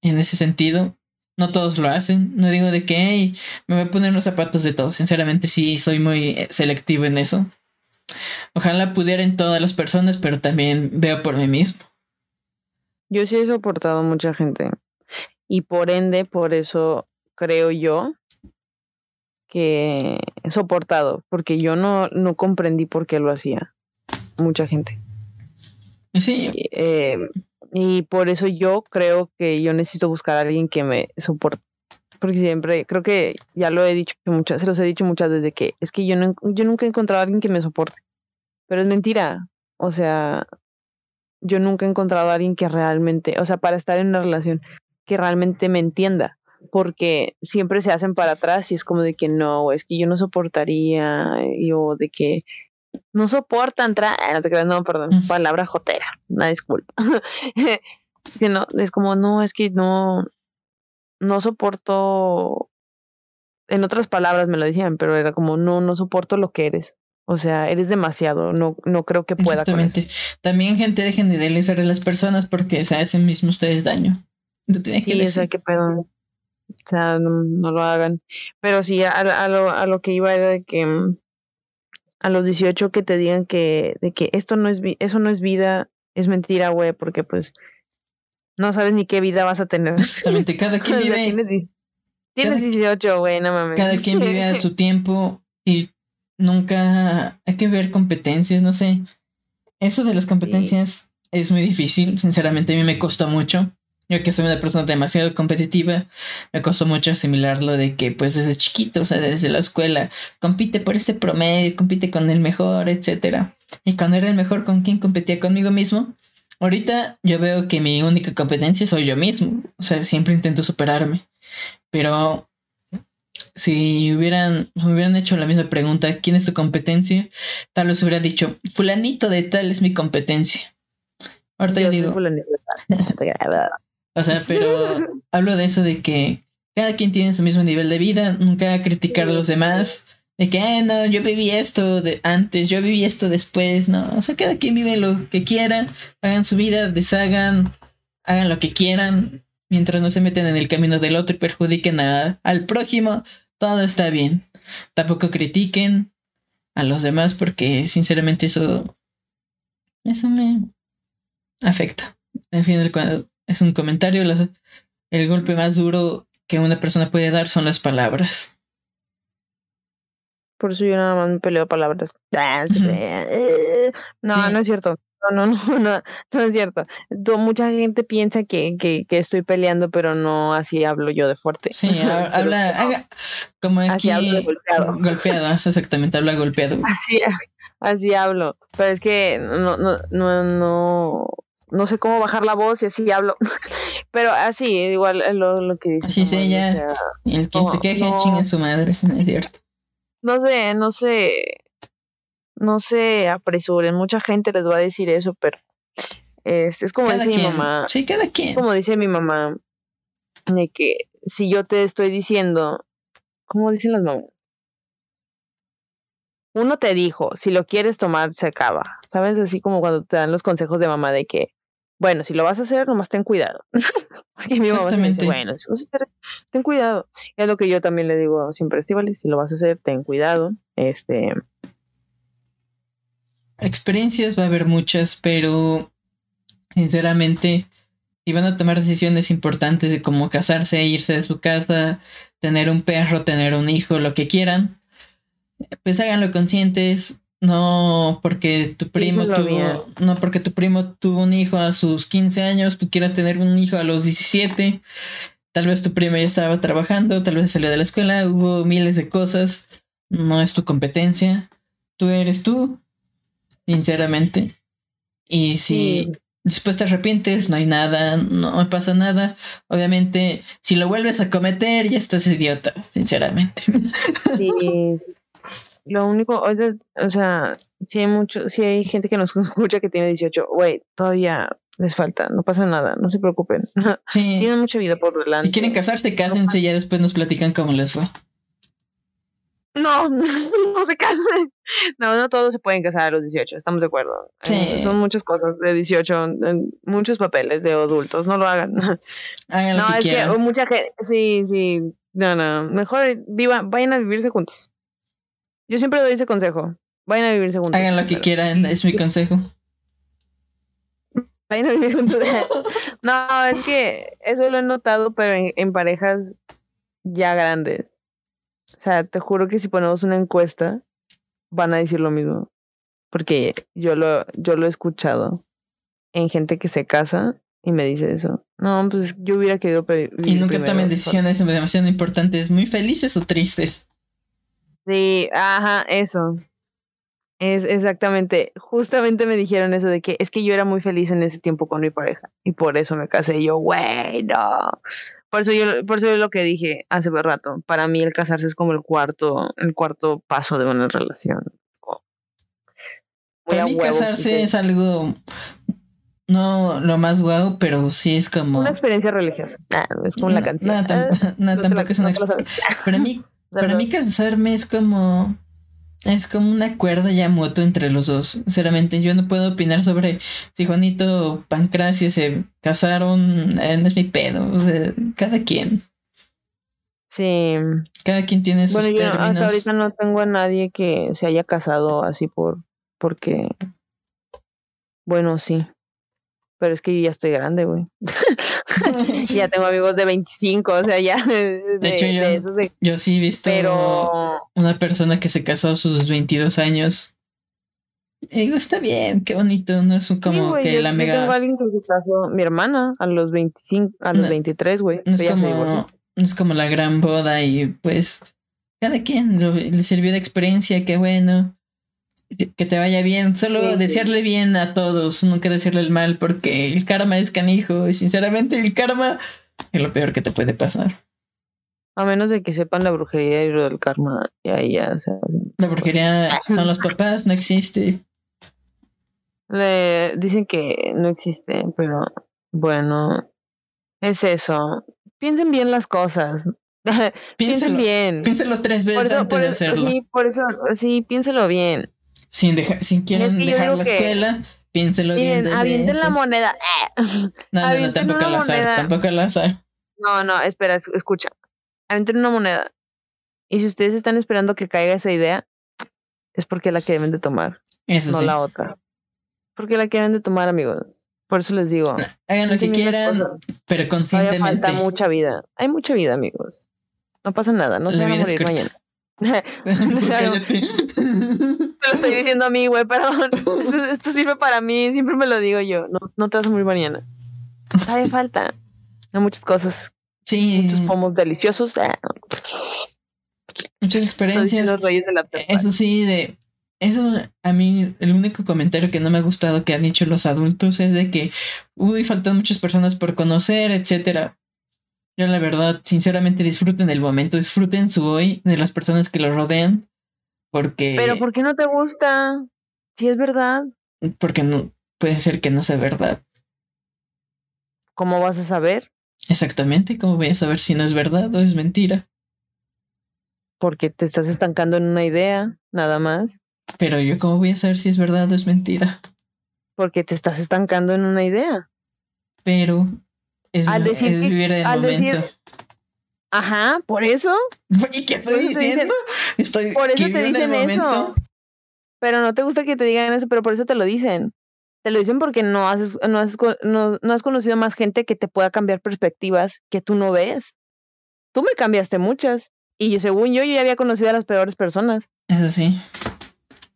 en ese sentido. No todos lo hacen. No digo de que me voy a poner los zapatos de todos. Sinceramente, sí, soy muy eh, selectivo en eso. Ojalá pudiera en todas las personas, pero también veo por mí mismo. Yo sí he soportado mucha gente. Y por ende, por eso creo yo que he soportado, porque yo no, no comprendí por qué lo hacía. Mucha gente. Sí. Eh, y por eso yo creo que yo necesito buscar a alguien que me soporte. Porque siempre, creo que ya lo he dicho muchas, se los he dicho muchas veces que es que yo, no, yo nunca he encontrado a alguien que me soporte. Pero es mentira. O sea, yo nunca he encontrado a alguien que realmente, o sea, para estar en una relación, que realmente me entienda, porque siempre se hacen para atrás y es como de que no, es que yo no soportaría, yo de que no soportan, tra ah, no te creas, no, perdón, palabra jotera, una disculpa. que no, es como, no, es que no, no soporto, en otras palabras me lo decían, pero era como, no, no soporto lo que eres. O sea, eres demasiado, no, no creo que pueda. Exactamente. También, gente, dejen de idealizar a las personas porque se hacen mismo ustedes daño. No sí, o sea, que pedo. O sea, no, lo hagan. Pero sí, a, a, lo, a lo que iba era de que mm, a los 18 que te digan que, de que esto no es, eso no es vida, es mentira, güey, porque pues no sabes ni qué vida vas a tener. Exactamente, cada quien vive. tienes, 18, güey, no mames. Cada quien vive a su tiempo y nunca hay que ver competencias, no sé. Eso de las competencias es muy difícil, sinceramente a mí me costó mucho. Yo que soy una persona demasiado competitiva, me costó mucho asimilarlo de que pues desde chiquito, o sea, desde la escuela, compite por este promedio, compite con el mejor, etcétera. Y cuando era el mejor, ¿con quién competía conmigo mismo? Ahorita yo veo que mi única competencia soy yo mismo, o sea, siempre intento superarme. Pero si hubieran, hubieran hecho la misma pregunta, ¿quién es tu competencia? Tal vez hubiera dicho, fulanito de tal es mi competencia. Ahorita yo, digo... o sea, pero hablo de eso de que cada quien tiene su mismo nivel de vida, nunca criticar a los demás. De que, ah, no, yo viví esto de antes, yo viví esto después, no. O sea, cada quien vive lo que quiera, hagan su vida, deshagan, hagan lo que quieran, mientras no se meten en el camino del otro y perjudiquen al prójimo, todo está bien. Tampoco critiquen a los demás porque sinceramente eso eso me afecta. En fin, es un comentario, el golpe más duro que una persona puede dar son las palabras. Por eso yo nada más me peleo palabras. No, no es cierto. No, no, no, no, no es cierto. mucha gente piensa que, que, que, estoy peleando, pero no así hablo yo de fuerte. Sí, habla, como aquí. Así golpeado. Golpeado, exactamente, habla golpeado. Así, así hablo. Pero es que no, no, no, no, no sé cómo bajar la voz y así hablo. Pero así, igual lo, lo que dice. Así se ya. el quien se queje, chinga en su madre, es cierto. No sé, no sé no se apresuren, mucha gente les va a decir eso, pero es, es como dice mi mamá. Sí, cada quien. Como dice mi mamá, de que si yo te estoy diciendo, ¿cómo dicen las mamás? Uno te dijo, si lo quieres tomar, se acaba. ¿Sabes? Así como cuando te dan los consejos de mamá de que bueno, si lo vas a hacer, nomás ten cuidado. Porque mi mamá me dice, bueno, ten cuidado. es lo que yo también le digo siempre a si lo vas a hacer, ten cuidado. Este. Experiencias va a haber muchas, pero sinceramente, si van a tomar decisiones importantes de cómo casarse, irse de su casa, tener un perro, tener un hijo, lo que quieran, pues háganlo conscientes, no porque tu primo tuvo, no porque tu primo tuvo un hijo a sus 15 años, tú quieras tener un hijo a los 17. Tal vez tu primo ya estaba trabajando, tal vez salió de la escuela, hubo miles de cosas. No es tu competencia. Tú eres tú, sinceramente. Y si después te arrepientes, no hay nada, no pasa nada. Obviamente, si lo vuelves a cometer, ya estás idiota, sinceramente. Sí, lo único, o sea, si hay mucho, si hay gente que nos escucha que tiene 18, güey, todavía les falta, no pasa nada, no se preocupen. Sí. Tienen mucha vida por delante. Si quieren casarse, cásense, y ya después nos platican cómo les fue. No, no se casen. No, no todos se pueden casar a los 18, estamos de acuerdo. Sí. Eh, son muchas cosas de 18, muchos papeles de adultos, no lo hagan. Hagan lo no, es que mucha gente, sí, sí, no, no, mejor viva, vayan a vivirse juntos. Yo siempre doy ese consejo. Vayan a vivir juntos. Hagan lo que quieran, es mi consejo. Vayan a vivir juntos. no, es que eso lo he notado, pero en, parejas ya grandes. O sea, te juro que si ponemos una encuesta, van a decir lo mismo. Porque yo lo, yo lo he escuchado en gente que se casa y me dice eso. No, pues yo hubiera querido pedir. Y nunca tomen decisiones demasiado importantes, muy felices o tristes. Sí, ajá, eso. Es exactamente, justamente me dijeron eso de que es que yo era muy feliz en ese tiempo con mi pareja y por eso me casé. Yo, güey, no. Por eso yo, por eso es lo que dije hace rato. Para mí el casarse es como el cuarto, el cuarto paso de una relación. Para mí casarse es algo no lo más guau, pero sí es como una experiencia religiosa. Ah, es como la canción. No, tampoco es una experiencia. Para mí para mí casarme es como es como un acuerdo ya mutuo entre los dos. Sinceramente, yo no puedo opinar sobre si Juanito o Pancracio se casaron, eh, no es mi pedo. cada quien. Sí. Cada quien tiene sus bueno, yo Hasta ahorita no tengo a nadie que se haya casado así por porque bueno, sí. Pero es que yo ya estoy grande, güey. ya tengo amigos de 25, o sea, ya. De, hecho, yo, yo sí he visto una persona que se casó a sus 22 años. Y digo, está bien, qué bonito, no es como que la mega. Yo tengo alguien que se casó, mi hermana, a los 25, a los 23, güey. No, es como, no es como la gran boda y pues cada quien le sirvió de experiencia, qué bueno que te vaya bien, solo desearle bien a todos, nunca decirle el mal, porque el karma es canijo y sinceramente el karma es lo peor que te puede pasar. A menos de que sepan la brujería y lo del karma, ya, ya, o sea, La brujería son los papás, no existe. Le dicen que no existe, pero bueno, es eso. Piensen bien las cosas. piensen bien. Piénselo tres veces antes de hacerlo. Sí, por eso, sí, piénselo bien sin, dejar, sin quieren dejar la escuela, piénselo bien. Avienten la moneda. No, no, tampoco al azar, tampoco al azar. No, no, espera, escucha. Avienten una moneda. Y si ustedes están esperando que caiga esa idea, es porque la que deben de tomar. no la otra. Porque la que deben de tomar, amigos. Por eso les digo. Hagan lo que quieran, pero conscientemente. Hay falta mucha vida. Hay mucha vida, amigos. No pasa nada, no se van a morir mañana. Me lo estoy diciendo a mí, güey, perdón. Esto sirve para mí, siempre me lo digo yo. No, no te vas a morir mañana. Sabe falta. Hay muchas cosas. Sí. Muchos pomos deliciosos. Ah. Muchas experiencias. Los reyes de la eso sí, de. Eso a mí, el único comentario que no me ha gustado que han dicho los adultos es de que, uy, faltan muchas personas por conocer, etcétera. Yo la verdad, sinceramente disfruten el momento, disfruten su hoy de las personas que lo rodean, porque... Pero ¿por qué no te gusta? Si es verdad. Porque no, puede ser que no sea verdad. ¿Cómo vas a saber? Exactamente, ¿cómo voy a saber si no es verdad o es mentira? Porque te estás estancando en una idea, nada más. Pero yo, ¿cómo voy a saber si es verdad o es mentira? Porque te estás estancando en una idea. pero es, Al decir es que- vivir el al momento. decir- Ajá, por eso, ¿Y qué estoy dicen- diciendo? Estoy por eso te dicen eso. Pero no te gusta que te digan eso, pero por eso te lo dicen. Te lo dicen porque no has, no has, no, no has conocido más gente que te pueda cambiar perspectivas que tú no ves. Tú me cambiaste muchas. Y yo, según yo, yo ya había conocido a las peores personas. Eso sí.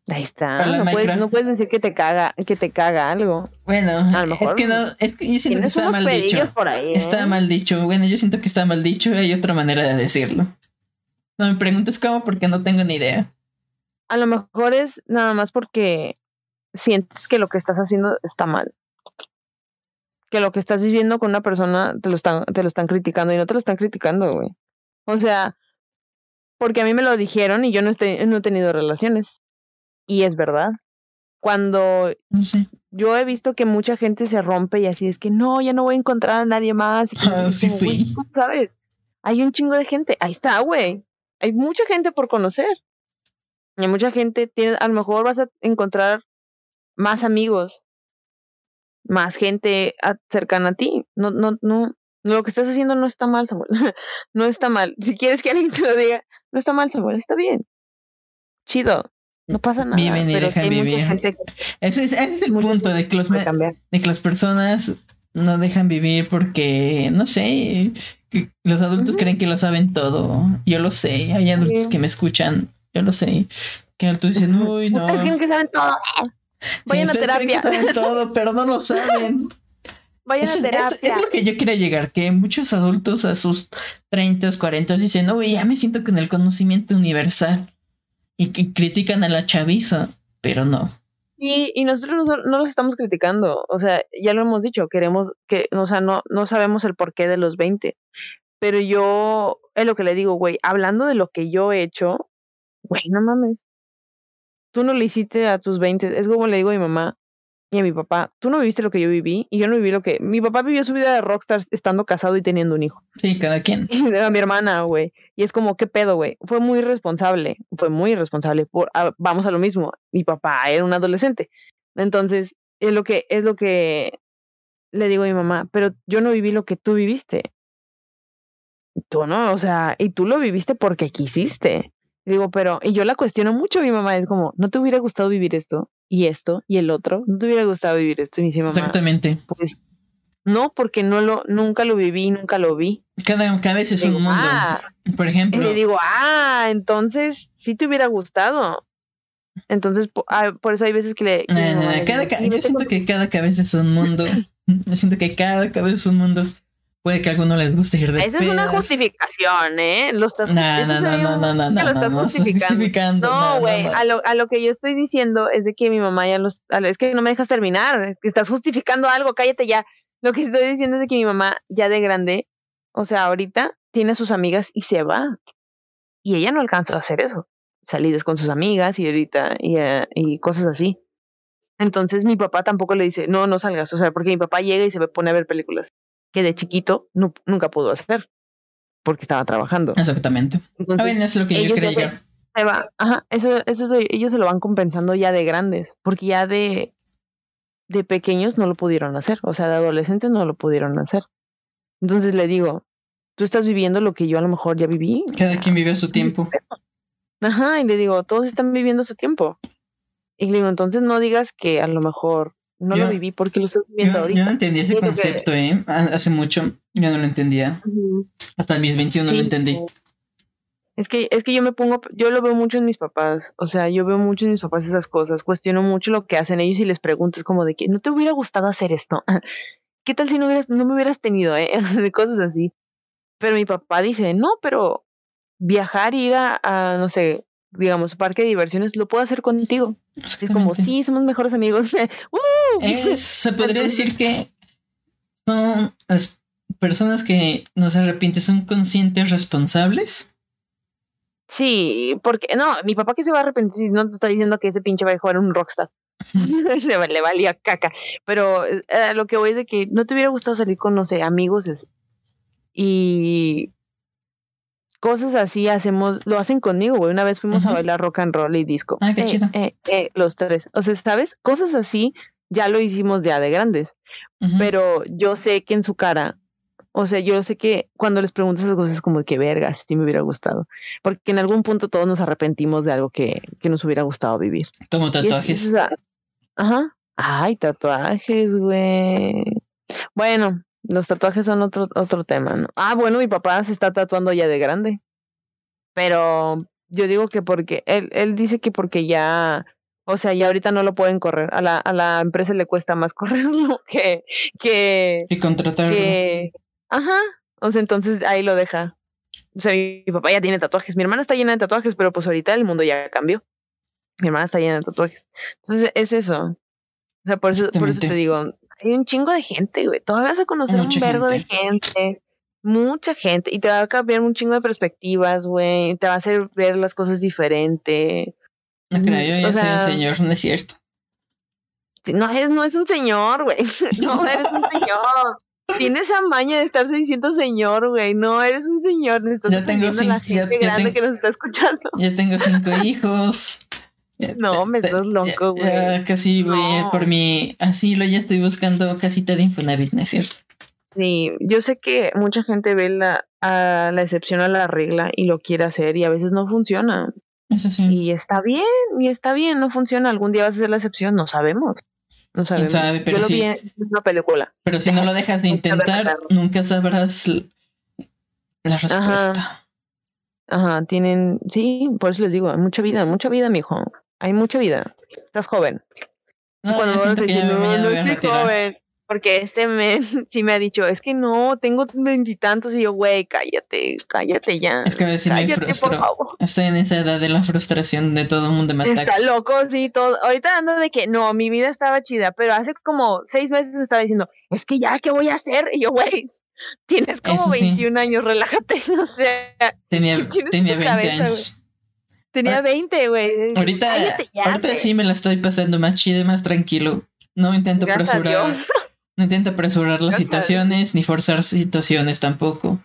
Ahí está. No puedes, no puedes decir que te caga, que te caga algo. Bueno, A lo mejor es que no, es que yo siento que está mal dicho. por ahí. ¿eh? Está mal dicho. Bueno, yo siento que está mal dicho y hay otra manera de decirlo. No me preguntes cómo porque no tengo ni idea. A lo mejor es nada más porque sientes que lo que estás haciendo está mal. Que lo que estás viviendo con una persona te lo están, te lo están criticando y no te lo están criticando, güey. O sea, porque a mí me lo dijeron y yo no, estoy, no he tenido relaciones. Y es verdad. Cuando yo he visto que mucha gente se rompe y así es que no, ya no voy a encontrar a nadie más. Y Ah, sí como, güey, fui. ¿cómo ¿Sabes? Hay un chingo de gente. Ahí está, güey. Hay mucha gente por conocer. Hay mucha gente. Tienes, a lo mejor vas a encontrar más amigos, más gente cercana a ti. No, no, no. Lo que estás haciendo no está mal, Samuel. no está mal. Si quieres que alguien te lo diga, no está mal, Samuel. Está bien. Chido. No pasa nada. Viven y pero dejan hay vivir. gente que Ese es, ese es el punto de que, los, de las personas no dejan vivir porque, no sé, los adultos creen que lo saben todo. Yo lo sé. Hay adultos Sí. que me escuchan. Yo lo sé. Que adultos dicen, uy, no. Ustedes creen que saben todo. Sí, Vayan a ustedes creen que terapia. saben todo, pero no lo saben. Vayan Eso, a eso terapia. es lo que yo quería llegar, que muchos adultos a sus 30, 40 dicen, uy, ya me siento con el conocimiento universal. Y que critican a la chaviza, pero no. Y, y nosotros no, no los estamos criticando. O sea, ya lo hemos dicho, queremos que, o sea, no, no sabemos el porqué de los 20. Pero yo, es lo que le digo, güey, hablando de lo que yo he hecho, güey, no mames. Tú no le hiciste a tus 20. Es como le digo a mi mamá y a mi papá, tú no viviste lo que yo viví y yo no viví lo que... Mi papá vivió su vida de rockstar estando casado y teniendo un hijo. Sí, cada quien. Y a mi hermana, güey. Y es como, ¿qué pedo, güey? Fue muy irresponsable, fue muy irresponsable. Por, a- vamos a lo mismo, mi papá era un adolescente. Entonces, es lo que, es lo que le digo a mi mamá, pero yo no viví lo que tú viviste. Tú no, o sea, y tú lo viviste porque quisiste. Digo, pero, y yo la cuestiono mucho mi mamá, es como, ¿no te hubiera gustado vivir esto? Y esto, y el otro, ¿no te hubiera gustado vivir esto? Y me dice mi mamá, Exactamente. pues, no, porque no lo, nunca lo viví, nunca lo vi. Cada cabeza es un mundo. "Ah", Por Y ejemplo, le digo, ah, entonces sí te hubiera gustado. Entonces, po- ah, por eso hay veces que le. que no, le cada digo, ca- "Sí, no yo siento que cada cabeza es un mundo. Yo siento que cada cabeza es un mundo. Puede que a algunos les guste ir de Esa es una justificación, ¿eh? Lo estás, No, no, no, no, lo estás no, justificando. No, güey, no. a, lo, a lo que yo estoy diciendo es de que mi mamá ya los... a lo- Es que no me dejas terminar, que estás justificando algo, cállate ya. Lo que estoy diciendo es de que mi mamá ya de grande, o sea, ahorita tiene a sus amigas y se va. Y ella no alcanzó a hacer eso. Salidas con sus amigas y ahorita y, eh, y cosas así. Entonces mi papá tampoco le dice, no, no salgas. O sea, porque mi papá llega y se pone a ver películas que de chiquito nu- nunca pudo hacer porque estaba trabajando. Exactamente. A Entonces, ver, eso es lo que yo quería se- llegar. se va. Ajá, eso, eso se- ellos se lo van compensando ya de grandes, porque ya de, de pequeños no lo pudieron hacer, o sea, de adolescentes no lo pudieron hacer. Entonces le digo, tú estás viviendo lo que yo a lo mejor ya viví. Cada quien vive su tiempo. Ajá, y le digo, todos están viviendo su tiempo. Y le digo, entonces no digas que a lo mejor no Yo- lo viví porque lo estoy viviendo Yo, ahorita. yo no entendí ese que- concepto, ¿eh? Ha- Hace mucho. Yo no lo entendía. Ujú. Hasta mis 21 Sí, lo entendí. Es que, es que yo me pongo, yo lo veo mucho en mis papás, o sea, yo veo mucho en mis papás esas cosas, cuestiono mucho lo que hacen ellos y les pregunto, es como de que, ¿no te hubiera gustado hacer esto? ¿Qué tal si no hubieras, no me hubieras tenido, eh? De cosas así. Pero mi papá dice, no, pero viajar, ir a, a, no sé, digamos, parque de diversiones, lo puedo hacer contigo. Es como, sí, somos mejores amigos. ¡Uh! Es- se podría decir que son las personas que no se arrepienten, son conscientes responsables. Sí, porque, no, mi papá que se va a arrepentir, no te estoy diciendo que ese pinche va a jugar un rockstar. le, va- le valía caca. Pero eh, lo que voy es de que no te hubiera gustado salir con, no sé, amigos es- y cosas así hacemos, lo hacen conmigo, güey. Una vez fuimos a bailar rock and roll y disco. Ah, qué Eh, chido. eh, eh, los tres. O sea, ¿sabes? Cosas así ya lo hicimos ya de grandes. Pero yo sé que en su cara, o sea, yo sé que cuando les preguntas esas cosas es como que verga, sí me hubiera gustado. Porque en algún punto todos nos arrepentimos de algo que, que nos hubiera gustado vivir. Como es- tatuajes. es- ajá. Ay, tatuajes, güey. Bueno, los tatuajes son otro, otro tema, ¿no? Ah, bueno, mi papá se está tatuando ya de grande. Pero yo digo que porque, él, él dice que porque ya, o sea, ya ahorita no lo pueden correr. A la, a la empresa le cuesta más correrlo que, que, Y contratarlo. que, ajá. O sea, entonces ahí lo deja. O sea, mi, mi papá ya tiene tatuajes. Mi hermana está llena de tatuajes, pero pues ahorita el mundo ya cambió. Mi hermana está llena de tatuajes. Entonces es eso. O sea, por eso, por eso te digo, hay un chingo de gente, güey. Todavía vas a conocer Mucha un vergo de gente. Mucha gente. Y te va a cambiar un chingo de perspectivas, güey. Te va a hacer ver las cosas diferente. No creo, yo ya o soy sea- el señor, no es cierto. No es, no es un señor, güey. No eres un señor. Tienes esa maña de estarse diciendo señor, güey. No eres un señor. Le estás Ya tengo ofendiendo a la cinco- gente ya grande tengo- que nos está escuchando. Ya tengo cinco hijos. No, me estás loco, güey. casi a- No. por mi asilo, ya estoy buscando casita de Infonavit, ¿no es cierto? Sí, yo sé que mucha gente ve la, a la excepción a la regla y lo quiere hacer y a veces no funciona. Eso sí. Y está bien, y está bien, no funciona. Algún día vas a ser la excepción, no sabemos. No sabemos. sabe? Pero yo lo sí. vi en una película. Pero si no lo dejas de intentar, nunca sabrás la respuesta. Ajá, tienen, sí, por eso les digo, mucha vida, mucha vida, mijo. Hay mucha vida. Estás joven. No, Cuando vas a decir, no, no estoy joven. Porque este mes sí me ha dicho, es que no, tengo veintitantos y yo, güey, cállate, cállate ya. Es que a veces me cállate, frustro. Estoy en esa edad de la frustración de todo el mundo me ataca. Está loco, sí, todo. Ahorita ando de que no, mi vida estaba chida, pero hace como seis meses me estaba diciendo, es que ya, ¿qué voy a hacer? Y yo, güey, tienes como Eso sí. 21 años, relájate. O sea, Tenía, ¿qué tienes tenía en 20 tu cabeza, años. Tenía 20, güey. Ahorita, Cállate ya, ahorita güey. sí me la estoy pasando más chido y más tranquilo. No intento Gracias apresurar, no intento apresurar las Gracias situaciones ni forzar situaciones tampoco.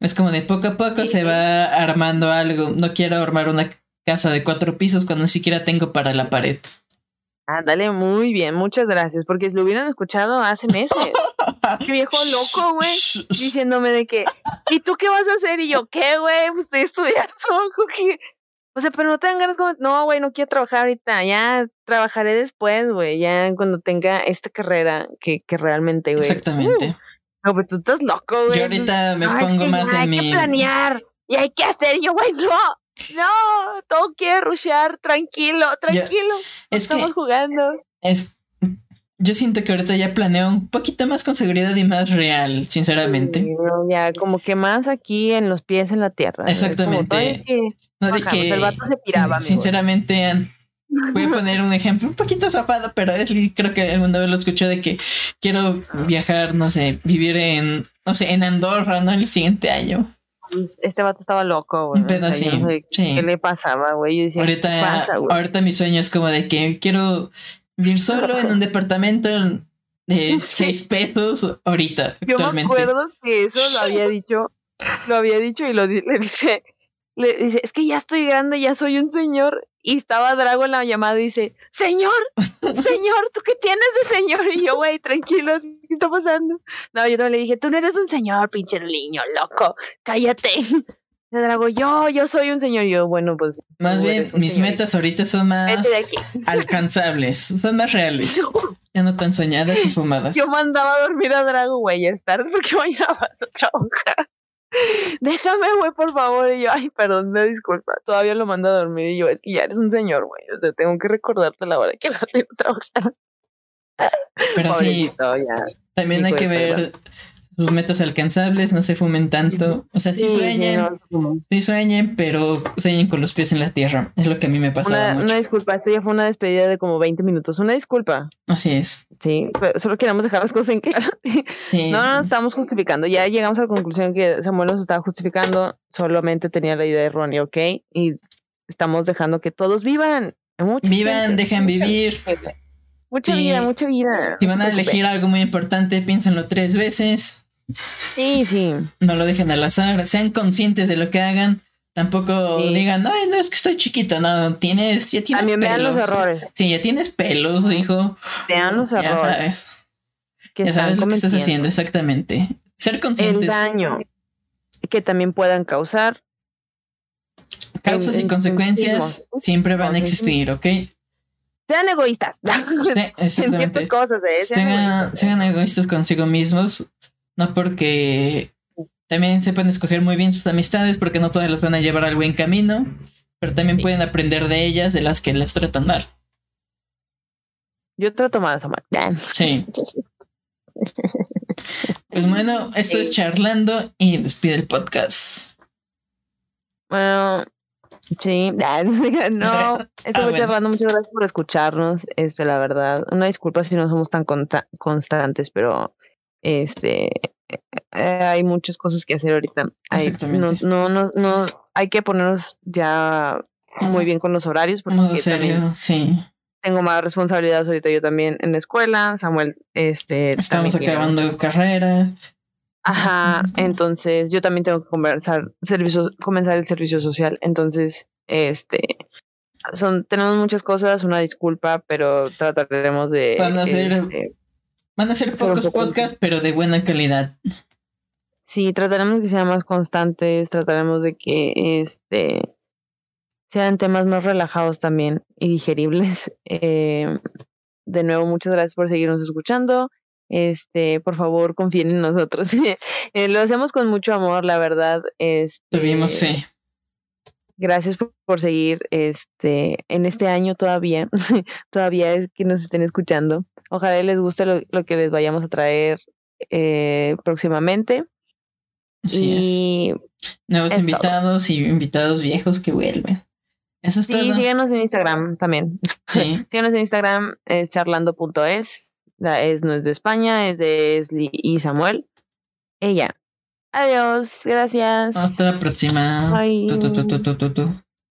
Es como de poco a poco Sí. se va armando algo. No quiero armar una casa de cuatro pisos cuando ni siquiera tengo para la pared. Ándale, muy bien, muchas gracias, porque si lo hubieran escuchado hace meses. Qué viejo loco, güey. Diciéndome de que, ¿y tú qué vas a hacer? Y yo, ¿qué, güey? Pues estoy estudiando. ¿cómo que? O sea, pero no te dan ganas como, no, güey, no quiero trabajar ahorita, ya trabajaré después, güey, ya cuando tenga esta carrera que, que realmente, güey. Exactamente. Uh, no, pero tú estás loco, güey. Yo ahorita me No, es pongo que más de hay mi. que planear y hay que hacer. Yo, güey, no, no, todo quiere rushear, tranquilo, tranquilo. Es que Estamos jugando. es. Yo siento que ahorita ya planeo un poquito más con seguridad y más real, sinceramente. Sí, no, ya, como que más aquí en los pies en la tierra. Exactamente. que- No de que. el vato se tiraba, sin- sinceramente, voy a poner un ejemplo un poquito zafado, pero es, creo que alguna vez lo escuchó de que quiero viajar, no sé, vivir en, no sé, en Andorra, ¿no? El siguiente año. Este vato estaba loco, güey. Un pedo O sea, no sé sí. ¿Qué le pasaba, güey? Yo decía, ¿qué Ahorita, pasa, güey? ahorita mi sueño es como de que quiero vivir solo en un departamento de seis pesos ahorita, Yo me acuerdo que eso lo había dicho, lo había dicho y lo le dice, le dice, es que ya estoy grande, ya soy un señor. Y estaba Drago en la llamada y dice, señor, señor, ¿tú qué tienes de señor? Y yo, güey, tranquilo, ¿qué está pasando? No, yo también le dije, tú no eres un señor, pinche niño, loco, cállate. Y Drago, yo, yo soy un señor. Yo, bueno, pues. Más bien, mis señor. metas ahorita son más de alcanzables, son más reales, ya no tan soñadas y fumadas. Yo mandaba a dormir a Drago, güey, es tarde porque mañana vas a trabajar. Déjame, güey, por favor. Y yo, ay, perdón, disculpa. Todavía lo mando a dormir. Y yo, es que ya eres un señor, güey. O sea, tengo que recordarte la hora que vas a ir a trabajar. Pero sí, ya. también hay que de perra. Sus metas alcanzables, no se fumen tanto. O sea, sí, Sí, sueñen, sí, no, como- sí sueñen, pero sueñen con los pies en la tierra. Es lo que a mí me pasaba Una, una disculpa, esto ya fue una despedida de como 20 minutos. Una disculpa. Así es. Sí, pero solo queríamos dejar las cosas en claro. Sí. No, no nos estamos justificando. Ya llegamos a la conclusión que Samuel nos estaba justificando. Solamente tenía la idea errónea, ¿ok? Y estamos dejando que todos vivan. Vivan, dejen vivir. Mucha Sí. vida, mucha vida. Si van a elegir algo muy importante, piénsenlo tres veces. Sí, sí. No lo dejen al azar. Sean conscientes de lo que hagan. Tampoco digan, no, no, es que estoy chiquito, no, tienes, ya tienes También vean los errores. Sí, ya tienes pelos, dijo. Vean los errores. Ya sabes. ya sabes lo que estás haciendo, exactamente. Ser conscientes. El daño que también puedan causar. Causas y consecuencias siempre van a existir, ¿ok? Sean egoístas. exactamente. cosas, ¿eh? Sean, sean egoístas consigo mismos, no porque también sepan escoger muy bien sus amistades porque no todas las van a llevar al buen camino, pero también pueden aprender de ellas de las que las tratan mal. Yo trato mal a mal. Sí. Pues bueno, esto es charlando y despide el podcast. Bueno, sí, no, estoy ah, charlando, muchas gracias por escucharnos, este, la verdad, una disculpa si no somos tan constantes, pero este eh, hay muchas cosas que hacer ahorita. Hay, no, no, no, no, hay que ponernos ya muy bien con los horarios. Porque serio, sí. Tengo más responsabilidades ahorita yo también en la escuela. Samuel, este. Estamos acabando la carrera. Ajá, entonces yo también tengo que conversar, servicio, comenzar el servicio social. Entonces, este. Son, tenemos muchas cosas, una disculpa, pero trataremos de. Este, Van a ser pocos podcasts, pero de buena calidad. Sí, trataremos de que sean más constantes, trataremos de que este sean temas más relajados también y digeribles. Eh, de nuevo, muchas gracias por seguirnos escuchando. Este, por favor, confíen en nosotros. Eh, lo hacemos con mucho amor, la verdad. Este, Tuvimos fe. Gracias por, seguir este en este año todavía. todavía es que nos estén escuchando. Ojalá les guste lo, que les vayamos a traer eh, próximamente. y Nuevos invitados y invitados viejos que vuelven. Eso es sí, síganos en Instagram también. Sí. síganos en Instagram, es charlando.es. Es, no es de España, es de Esli y Samuel. Ella. Adiós, gracias. Hasta la próxima. Bye.